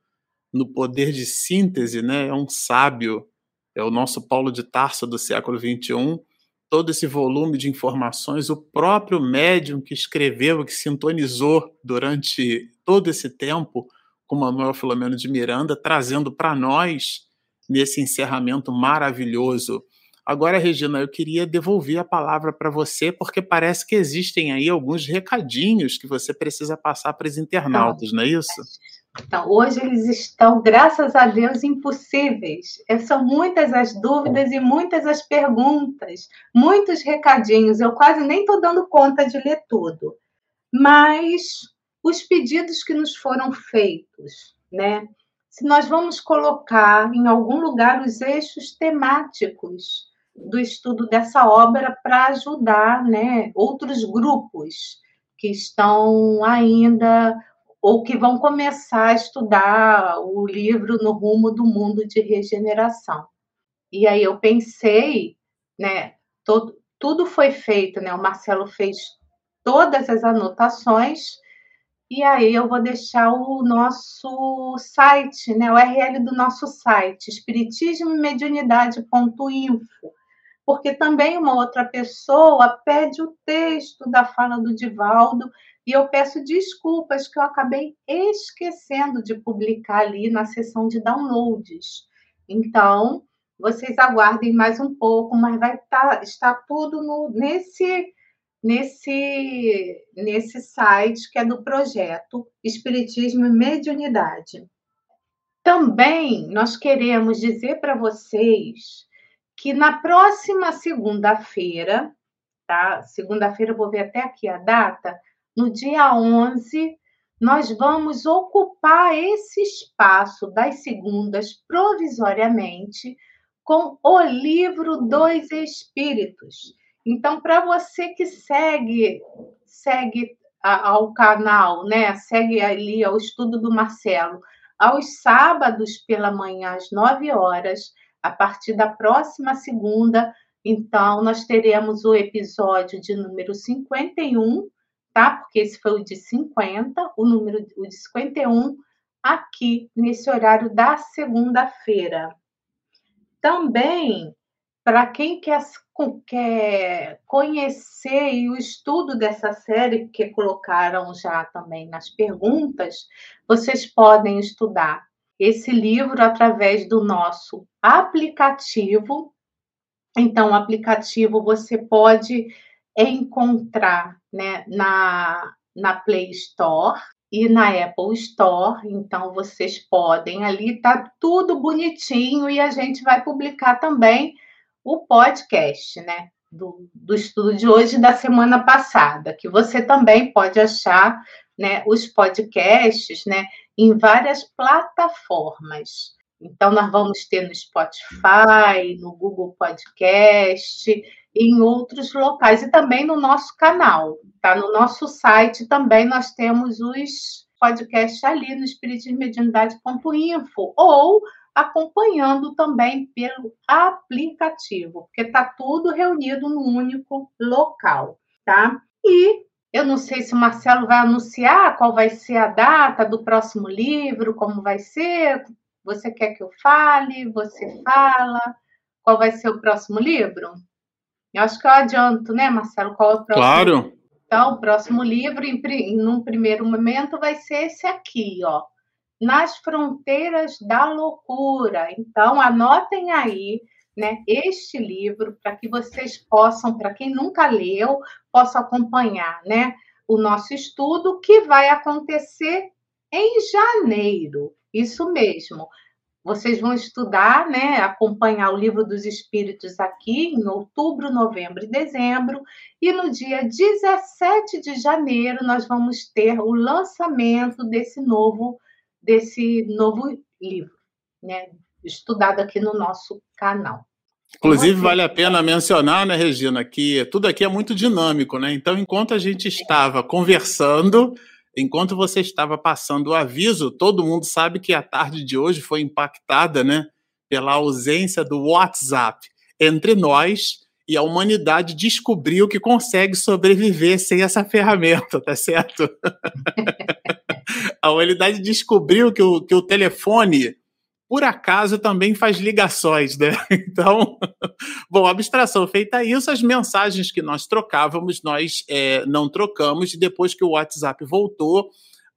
no poder de síntese, né? É um sábio, é o nosso Paulo de Tarso do século XXI. Todo esse volume de informações, o próprio médium que escreveu, que sintonizou durante todo esse tempo com Manuel Filomeno de Miranda, trazendo para nós, nesse encerramento maravilhoso. Agora, Regina, eu queria devolver a palavra para você, porque parece que existem aí alguns recadinhos que você precisa passar para os internautas, não é isso? Então, hoje eles estão, graças a Deus, impossíveis. São muitas as dúvidas e muitas as perguntas, muitos recadinhos. Eu quase nem estou dando conta de ler tudo. Mas os pedidos que nos foram feitos, né? Se nós vamos colocar em algum lugar os eixos temáticos do estudo dessa obra para ajudar, né, outros grupos que estão ainda ou que vão começar a estudar o livro no rumo do mundo de regeneração. E aí eu pensei, né, todo, tudo foi feito, né? O Marcelo fez todas as anotações e aí eu vou deixar o nosso site, né, o URL do nosso site, espiritismomediunidade.info, porque também uma outra pessoa pede o texto da fala do Divaldo e eu peço desculpas que eu acabei esquecendo de publicar ali na seção de downloads. Então, vocês aguardem mais um pouco, mas vai estar, tá, está tudo no, nesse, nesse, nesse site que é do projeto Espiritismo e Mediunidade. Também nós queremos dizer para vocês que na próxima segunda-feira, tá? Segunda-feira, vou ver até aqui a data, no dia 11, nós vamos ocupar esse espaço das segundas provisoriamente com o livro dos Espíritos. Então, para você que segue segue ao canal, né? Segue ali ao estudo do Marcelo, aos sábados pela manhã às 9 horas, a partir da próxima segunda, então nós teremos o episódio de número 51 tá? Porque esse foi o de 50, o número o de 51 aqui nesse horário da segunda-feira. Também para quem quer, quer conhecer o estudo dessa série, que colocaram já também nas perguntas, vocês podem estudar esse livro através do nosso aplicativo. Então, o aplicativo você pode encontrar né, na, na Play Store e na Apple Store. Então, vocês podem ali, tá tudo bonitinho e a gente vai publicar também o podcast, né? Do, do estudo de hoje da semana passada, que você também pode achar né, os podcasts né, em várias plataformas. Então, nós vamos ter no Spotify, no Google Podcast, em outros locais e também no nosso canal, tá? No nosso site também nós temos os podcasts ali no espiritismediunidade.info ou acompanhando também pelo aplicativo, porque está tudo reunido num único local, tá? E eu não sei se o Marcelo vai anunciar qual vai ser a data do próximo livro, como vai ser. Você quer que eu fale? Você fala? Qual vai ser o próximo livro? Eu acho que eu adianto, né, Marcelo? Qual é o próximo? Claro. Então, o próximo livro, em, em um primeiro momento, vai ser esse aqui, ó. Nas Fronteiras da Loucura. Então, anotem aí, né, este livro para que vocês possam, para quem nunca leu, possa acompanhar, né, o nosso estudo que vai acontecer em janeiro. Isso mesmo. Vocês vão estudar, né, acompanhar o livro dos Espíritos aqui em outubro, novembro e dezembro, e no dia 17 de janeiro nós vamos ter o lançamento desse novo desse novo livro, né, estudado aqui no nosso canal. Inclusive, vale a pena mencionar, né, Regina, que tudo aqui é muito dinâmico, né? Então, enquanto a gente estava conversando, enquanto você estava passando o aviso, todo mundo sabe que a tarde de hoje foi impactada, né, pela ausência do WhatsApp entre nós e a humanidade descobriu que consegue sobreviver sem essa ferramenta, tá certo? a humanidade descobriu que o, que o telefone, por acaso, também faz ligações, né? Então, bom, abstração feita isso, as mensagens que nós trocávamos, nós é, não trocamos, e depois que o WhatsApp voltou,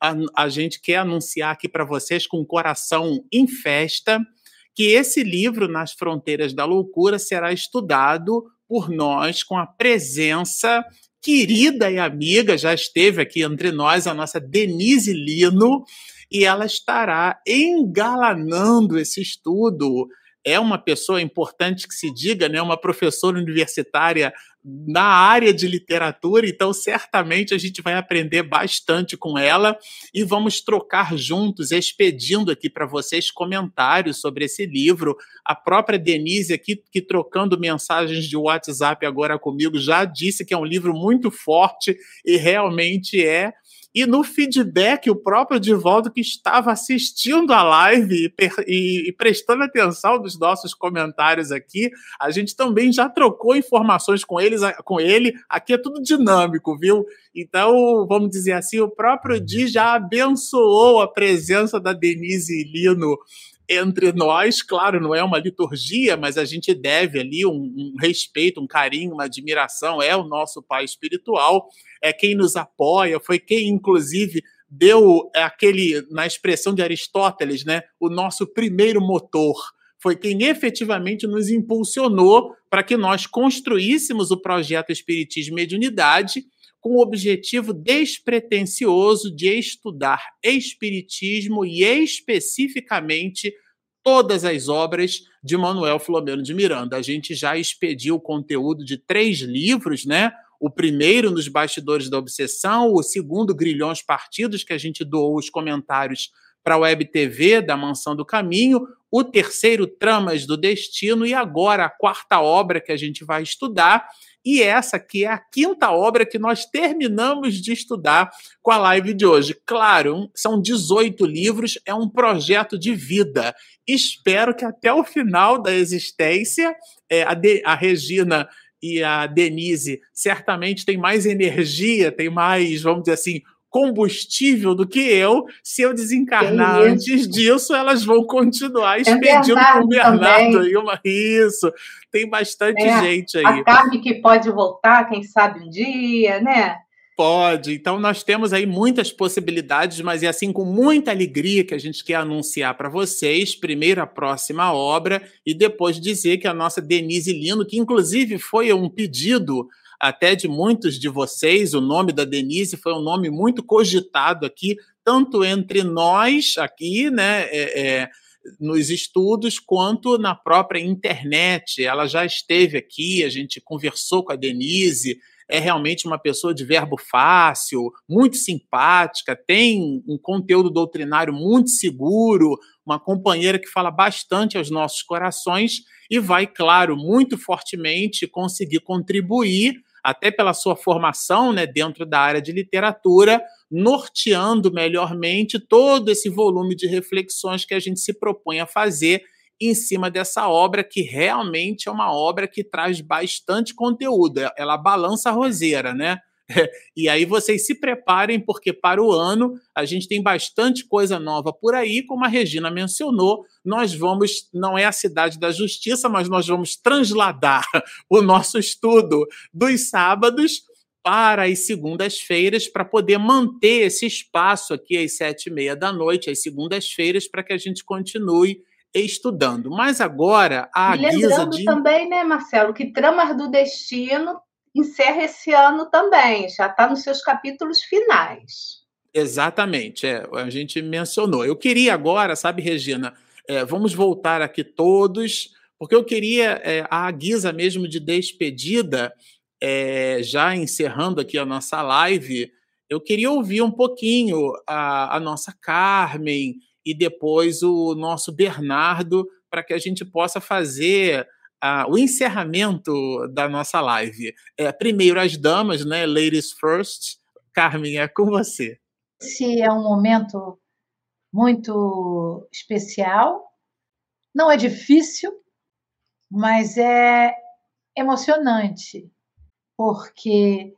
a, a gente quer anunciar aqui para vocês com o coração em festa que esse livro, Nas Fronteiras da Loucura, será estudado por nós com a presença querida e amiga, já esteve aqui entre nós, a nossa Denise Lino, e ela estará engalanando esse estudo. É uma pessoa importante que se diga, né, uma professora universitária na área de literatura, então certamente a gente vai aprender bastante com ela e vamos trocar juntos, expedindo aqui para vocês comentários sobre esse livro. A própria Denise aqui, que trocando mensagens de WhatsApp agora comigo, já disse que é um livro muito forte e realmente é e no feedback, o próprio Divaldo, que estava assistindo a live e, e, prestando atenção nos nossos comentários aqui, a gente também já trocou informações com, eles, com ele. Aqui é tudo dinâmico, viu? Então, vamos dizer assim, o próprio Di já abençoou a presença da Denise Lino entre nós, claro, não é uma liturgia, mas a gente deve ali um, um, respeito, um carinho, uma admiração, é o nosso pai espiritual é quem nos apoia, foi quem, inclusive, deu aquele, na expressão de Aristóteles, né, o nosso primeiro motor. Foi quem efetivamente nos impulsionou para que nós construíssemos o projeto Espiritismo e Mediunidade com o objetivo despretensioso de estudar Espiritismo e especificamente todas as obras de Manuel Filomeno de Miranda. A gente já expediu o conteúdo de três livros, né? o primeiro nos bastidores da obsessão, o segundo Grilhões Partidos, que a gente doou os comentários para a Web TV da Mansão do Caminho, o terceiro Tramas do Destino e agora a quarta obra que a gente vai estudar. E essa aqui é a quinta obra que nós terminamos de estudar com a live de hoje. Claro, são 18 livros, é um projeto de vida. Espero que até o final da existência, é, a, de, a Regina e a Denise certamente tem mais energia, tem mais, vamos dizer assim, combustível do que eu. Se eu desencarnar antes disso, elas vão continuar é expedindo é o Bernardo. E uma... Isso, tem bastante é, gente aí. A carne que pode voltar, quem sabe um dia, né? Pode. Então, nós temos aí muitas possibilidades, mas é assim com muita alegria que a gente quer anunciar para vocês, primeiro a próxima obra e depois dizer que a nossa Denise Lino, que inclusive foi um pedido até de muitos de vocês, o nome da Denise foi um nome muito cogitado aqui, tanto entre nós aqui, né, é, é, nos estudos, quanto na própria internet. Ela já esteve aqui, a gente conversou com a Denise, é realmente uma pessoa de verbo fácil, muito simpática, tem um conteúdo doutrinário muito seguro, uma companheira que fala bastante aos nossos corações e vai, claro, muito fortemente conseguir contribuir até pela sua formação né, dentro da área de literatura, norteando melhormente todo esse volume de reflexões que a gente se propõe a fazer em cima dessa obra, que realmente é uma obra que traz bastante conteúdo. Ela balança a roseira, né? E aí vocês se preparem, porque para o ano a gente tem bastante coisa nova por aí, como a Regina mencionou. Nós vamos, não é a cidade da justiça, mas nós vamos transladar o nosso estudo dos sábados para as segundas-feiras, para poder manter esse espaço aqui às sete e meia da noite, às segundas-feiras, para que a gente continue estudando. Mas agora a e guisa de... também, né, Marcelo, que Tramas do Destino encerra esse ano também, já está nos seus capítulos finais. Exatamente, é, a gente mencionou. Eu queria agora, sabe, Regina, é, vamos voltar aqui todos, porque eu queria, é, a guisa mesmo de despedida, é, já encerrando aqui a nossa live, eu queria ouvir um pouquinho a, a nossa Carmen, e depois o nosso Bernardo, para que a gente possa fazer o encerramento da nossa live. É, primeiro as damas, né? Ladies first. Carmen, é com você. Esse é um momento muito especial. Não é difícil, mas é emocionante, porque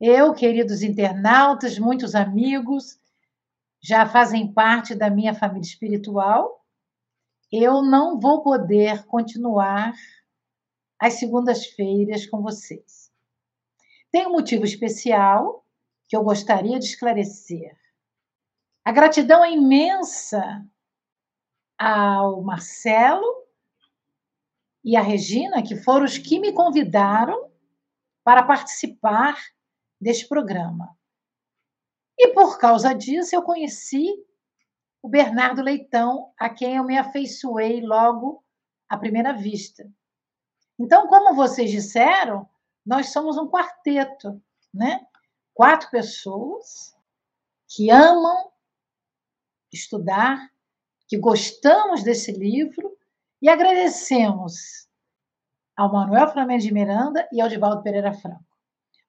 eu, queridos internautas, muitos amigos, já fazem parte da minha família espiritual, eu não vou poder continuar às segundas-feiras com vocês. Tem um motivo especial que eu gostaria de esclarecer. A gratidão é imensa ao Marcelo e à Regina, que foram os que me convidaram para participar deste programa. E por causa disso, eu conheci o Bernardo Leitão, a quem eu me afeiçoei logo à primeira vista. Então, como vocês disseram, nós somos um quarteto, né? Quatro pessoas que amam estudar, que gostamos desse livro e agradecemos ao Manuel Flamengo de Miranda e ao Divaldo Pereira Franco.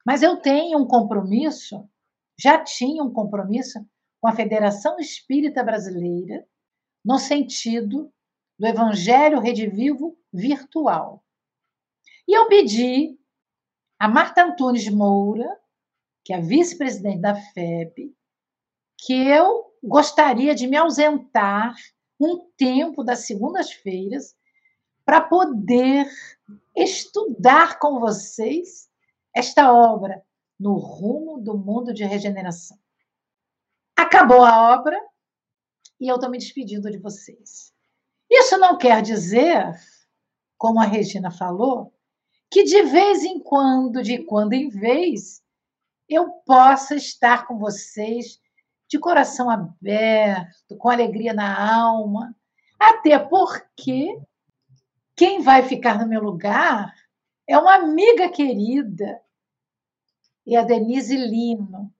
Mas eu tenho um compromisso, já tinha um compromisso com a Federação Espírita Brasileira, no sentido do Evangelho Redivivo virtual. E eu pedi a Marta Antunes Moura, que é vice-presidente da FEB, que eu gostaria de me ausentar um tempo das segundas-feiras para poder estudar com vocês esta obra no rumo do mundo de regeneração. Acabou a obra e eu estou me despedindo de vocês. Isso não quer dizer, como a Regina falou, que de vez em quando, de quando em vez, eu possa estar com vocês de coração aberto, com alegria na alma, até porque quem vai ficar no meu lugar é uma amiga querida, e a Denise Lino,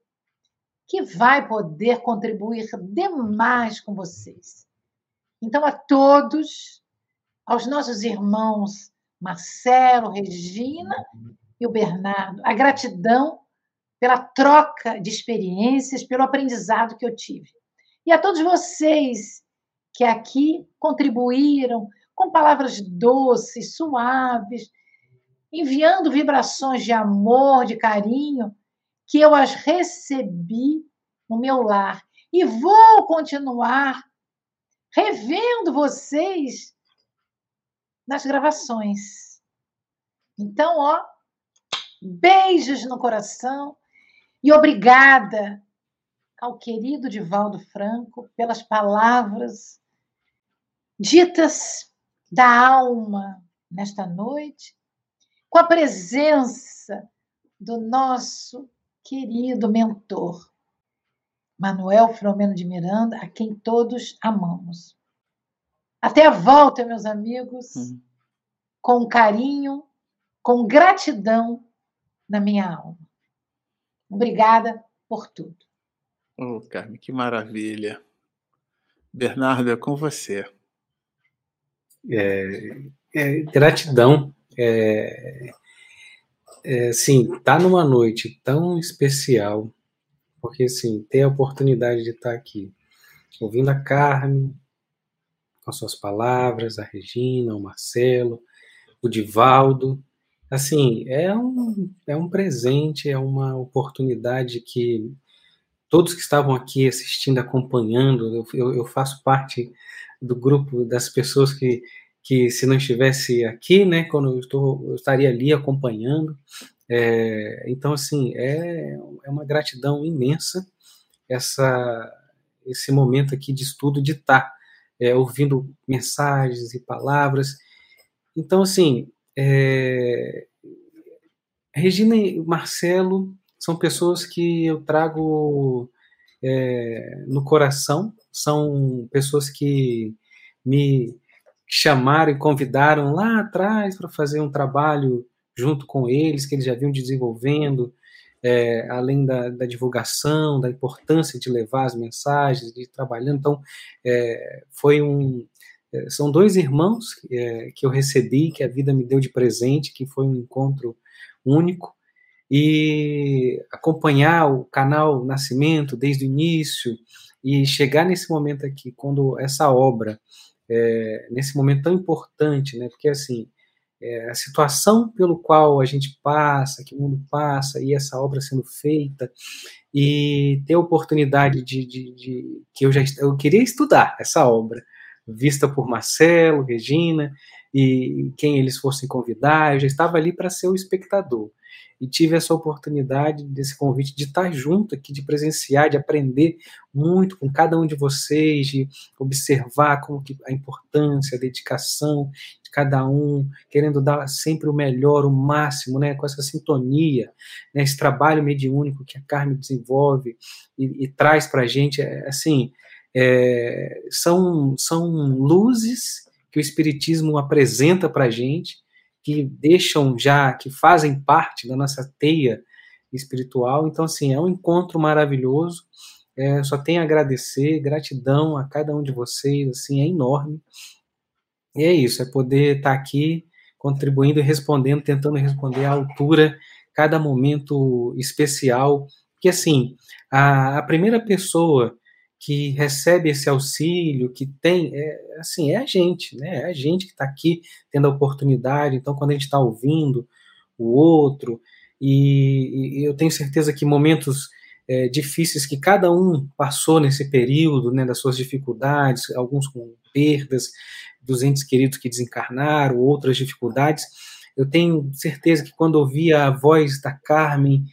que vai poder contribuir demais com vocês. Então, a todos, aos nossos irmãos Marcelo, Regina e o Bernardo, a gratidão pela troca de experiências, pelo aprendizado que eu tive. E a todos vocês que aqui contribuíram com palavras doces, suaves, enviando vibrações de amor, de carinho, que eu as recebi no meu lar. E vou continuar revendo vocês nas gravações. Então, ó, beijos no coração e obrigada ao querido Divaldo Franco pelas palavras ditas da alma nesta noite, com a presença do nosso querido mentor, Manuel Filomeno de Miranda, a quem todos amamos. Até a volta, meus amigos, uhum. com carinho, com gratidão na minha alma. Obrigada por tudo. Oh, Carmen, que maravilha. Bernardo, é com você. É, é, gratidão. É, é, sim, tá numa noite tão especial, porque assim, ter a oportunidade de estar aqui, ouvindo a Carmen, com suas palavras, a Regina, o Marcelo, o Divaldo, assim, é um, é um presente, é uma oportunidade que todos que estavam aqui assistindo, acompanhando, eu, eu faço parte do grupo das pessoas que, que se não estivesse aqui, né, quando eu, estou, eu estaria ali acompanhando. É, então, assim, é, é uma gratidão imensa essa, esse momento aqui de estudo, de estar é, ouvindo mensagens e palavras. Então, assim, é, Regina e Marcelo são pessoas que eu trago é, no coração, são pessoas que me chamaram e convidaram lá atrás para fazer um trabalho junto com eles, que eles já vinham desenvolvendo, é, além da, da, divulgação, da importância de levar as mensagens, de trabalhando. Então, é, foi um, é, são dois irmãos é, que eu recebi, que a vida me deu de presente, que foi um encontro único, e acompanhar o canal Nascimento desde o início e chegar nesse momento aqui, quando essa obra, é, nesse momento tão importante, né, porque assim, é, a situação pelo qual a gente passa, que o mundo passa, e essa obra sendo feita, e ter a oportunidade de, de, de, que eu já eu queria estudar essa obra, vista por Marcelo, Regina, e quem eles fossem convidar, eu já estava ali para ser o espectador e tive essa oportunidade desse convite de estar junto aqui, de presenciar, de aprender muito com cada um de vocês, de observar como que a importância, a dedicação de cada um, querendo dar sempre o melhor, o máximo, né, com essa sintonia, né, esse trabalho mediúnico que a Carmen desenvolve e, e traz para a gente, é, assim, é, são, são luzes que o Espiritismo apresenta para a gente, que deixam já, que fazem parte da nossa teia espiritual. Então, assim, é um encontro maravilhoso. É, só tenho a agradecer, gratidão a cada um de vocês, assim, é enorme. E é isso, é poder estar aqui contribuindo e respondendo, tentando responder à altura, cada momento especial. Que assim, a, a primeira pessoa que recebe esse auxílio, que tem, é, assim, é a gente, né? É a gente que está aqui tendo a oportunidade. Então, quando a gente está ouvindo o outro, e, e, eu tenho certeza que momentos é, difíceis que cada um passou nesse período, né, das suas dificuldades, alguns com perdas dos entes queridos que desencarnaram, outras dificuldades, eu tenho certeza que quando ouvia a voz da Carmen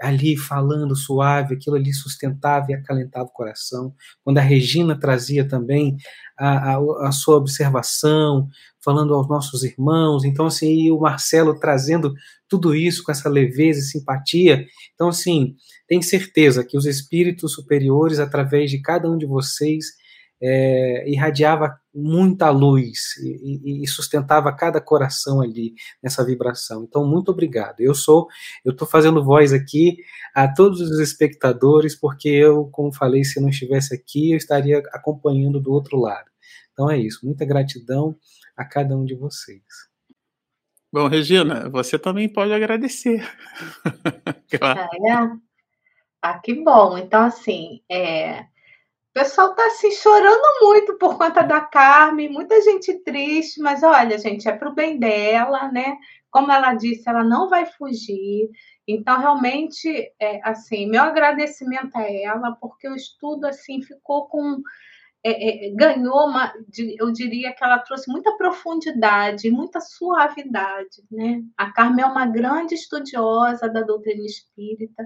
ali falando suave, aquilo ali sustentava e acalentava o coração. Quando a Regina trazia também a, a, a, sua observação, falando aos nossos irmãos, então assim, e o Marcelo trazendo tudo isso com essa leveza e simpatia. Então assim, tem certeza que os espíritos superiores, através de cada um de vocês, é, irradiava muita luz e, e, sustentava cada coração ali nessa vibração. Então, muito obrigado. Eu sou, eu estou fazendo voz aqui a todos os espectadores, porque eu, como falei, se não estivesse aqui, eu estaria acompanhando do outro lado. Então é isso. Muita gratidão a cada um de vocês. Bom, Regina, você também pode agradecer. claro. É. Ah, que bom. Então, assim, é, pessoal tá assim chorando muito por conta da Carmen, muita gente triste, mas olha, gente, é pro bem dela, né? Como ela disse, ela não vai fugir. Então, realmente, é, assim, meu agradecimento a ela, porque o estudo assim ficou com é, é, ganhou uma, eu diria que ela trouxe muita profundidade, muita suavidade, né? A Carmen é uma grande estudiosa da doutrina espírita.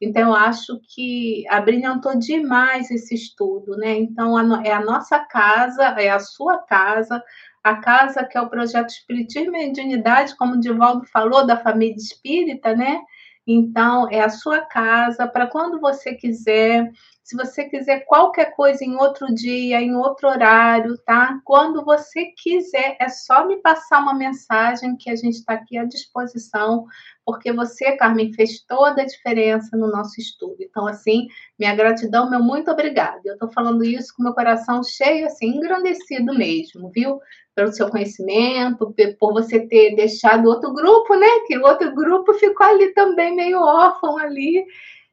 Então, eu acho que abrilhantou demais esse estudo, né? Então, é a nossa casa, é a sua casa, a casa que é o projeto Espiritismo e Mediunidade, como o Divaldo falou, da família espírita, né? Então, é a sua casa, para quando você quiser, se você quiser qualquer coisa em outro dia, em outro horário, tá? Quando você quiser, é só me passar uma mensagem que a gente está aqui à disposição porque você, Carmen, fez toda a diferença no nosso estudo. Então, assim, minha gratidão, meu muito obrigada. Eu estou falando isso com meu coração cheio, assim, engrandecido mesmo, viu? Pelo seu conhecimento, por você ter deixado outro grupo, né? Que o outro grupo ficou ali também meio órfão ali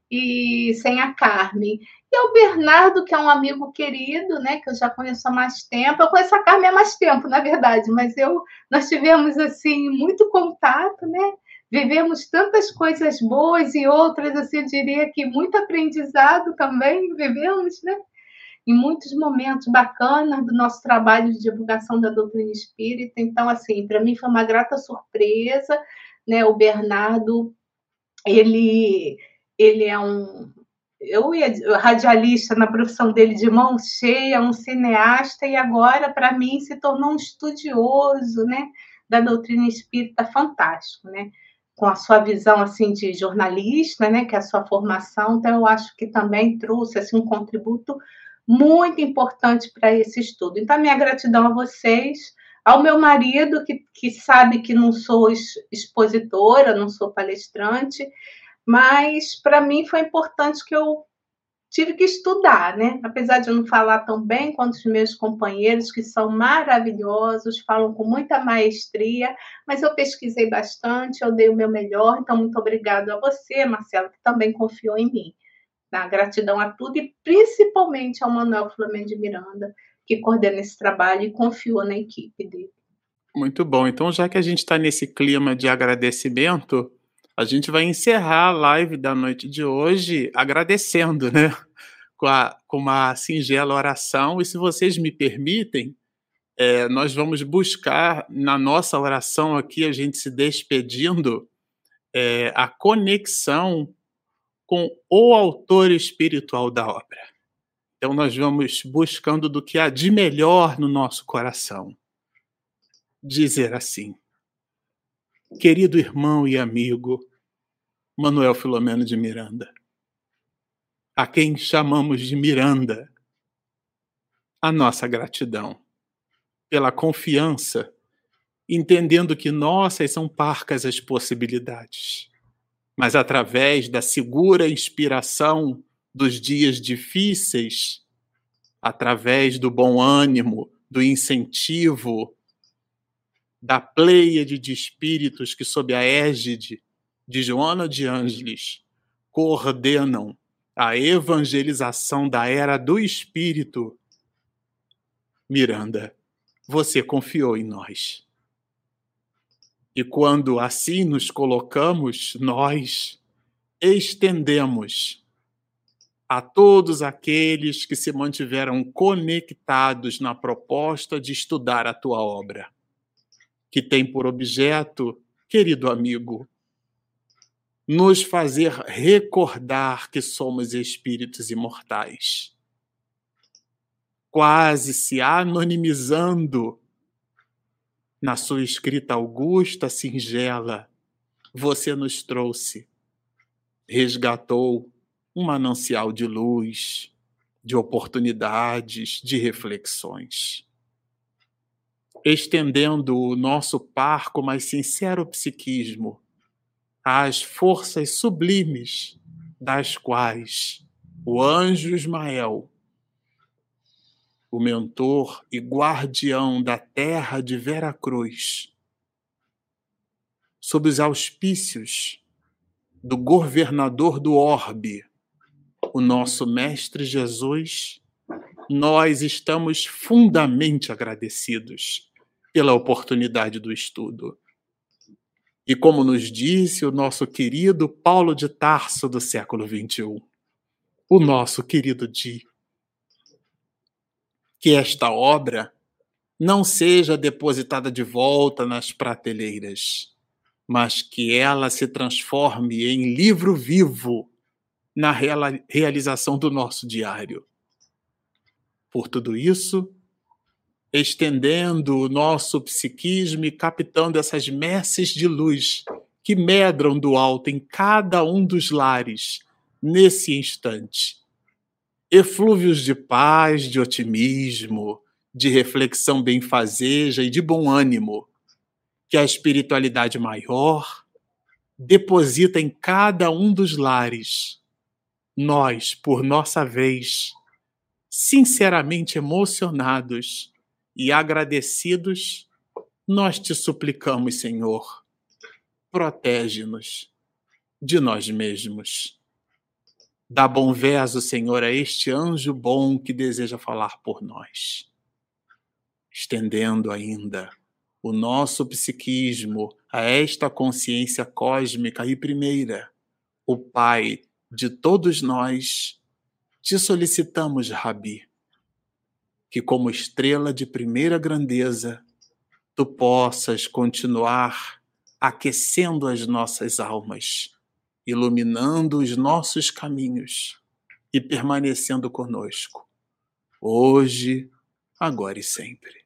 e sem a Carmen. E o Bernardo, que é um amigo querido, né, que eu já conheço há mais tempo. Eu conheço a Carmen há mais tempo, na verdade, mas eu nós tivemos assim muito contato, né? vivemos tantas coisas boas e outras, assim, eu diria que muito aprendizado também vivemos, né? Em muitos momentos bacanas do nosso trabalho de divulgação da doutrina espírita. Então, assim, para mim foi uma grata surpresa, né? O Bernardo, ele, ele é um, eu ia radialista na profissão dele de mão cheia, um cineasta e agora para mim se tornou um estudioso, né, da doutrina espírita fantástico, né? com a sua visão assim de jornalista, né, que é a sua formação, então eu acho que também trouxe assim um contributo muito importante para esse estudo. Então, minha gratidão a vocês, ao meu marido, que, que sabe que não sou expositora, não sou palestrante, mas para mim foi importante que eu tive que estudar, né? Apesar de eu não falar tão bem quanto os meus companheiros, que são maravilhosos, falam com muita maestria, mas eu pesquisei bastante, eu dei o meu melhor, então muito obrigado a você, Marcelo, que também confiou em mim. Tá? Gratidão a tudo e principalmente ao Manuel Flamengo de Miranda, que coordena esse trabalho e confiou na equipe dele. Muito bom. Então, já que a gente está nesse clima de agradecimento, a gente vai encerrar a live da noite de hoje agradecendo, né? Com, a, com uma singela oração. E se vocês me permitem, é, nós vamos buscar na nossa oração aqui, a gente se despedindo, é, a conexão com o autor espiritual da obra. Então, nós vamos buscando do que há de melhor no nosso coração. Dizer assim: Querido irmão e amigo, Manuel Filomeno de Miranda, a quem chamamos de Miranda, a nossa gratidão pela confiança, entendendo que nossas são parcas as possibilidades, mas através da segura inspiração dos dias difíceis, através do bom ânimo, do incentivo, da pleiade de espíritos que, sob a égide de Joana de Ângeles, coordenam a evangelização da era do espírito. Miranda, você confiou em nós. E quando assim nos colocamos, nós estendemos a todos aqueles que se mantiveram conectados na proposta de estudar a tua obra, que tem por objeto, querido amigo, nos fazer recordar que somos espíritos imortais, quase se anonimizando na sua escrita augusta, singela, você nos trouxe, resgatou um manancial de luz, de oportunidades, de reflexões. Estendendo o nosso parco mais sincero psiquismo às forças sublimes das quais o anjo Ismael, o mentor e guardião da terra de Vera Cruz, sob os auspícios do governador do orbe, o nosso Mestre Jesus, nós estamos fundamente agradecidos pela oportunidade do estudo. E como nos disse o nosso querido Paulo de Tarso do século XXI, o nosso querido Di, que esta obra não seja depositada de volta nas prateleiras, mas que ela se transforme em livro vivo na realização do nosso diário. Por tudo isso, estendendo o nosso psiquismo e captando essas messes de luz que medram do alto em cada um dos lares nesse instante. Eflúvios de paz, de otimismo, de reflexão benfazeja e de bom ânimo, que a espiritualidade maior deposita em cada um dos lares nós, por nossa vez, sinceramente emocionados e agradecidos, nós te suplicamos, Senhor, protege-nos de nós mesmos. Dá bom verso, Senhor, a este anjo bom que deseja falar por nós. Estendendo ainda o nosso psiquismo a esta consciência cósmica e primeira, o Pai de todos nós, te solicitamos, Rabi, que como estrela de primeira grandeza, tu possas continuar aquecendo as nossas almas, iluminando os nossos caminhos e permanecendo conosco, hoje, agora e sempre.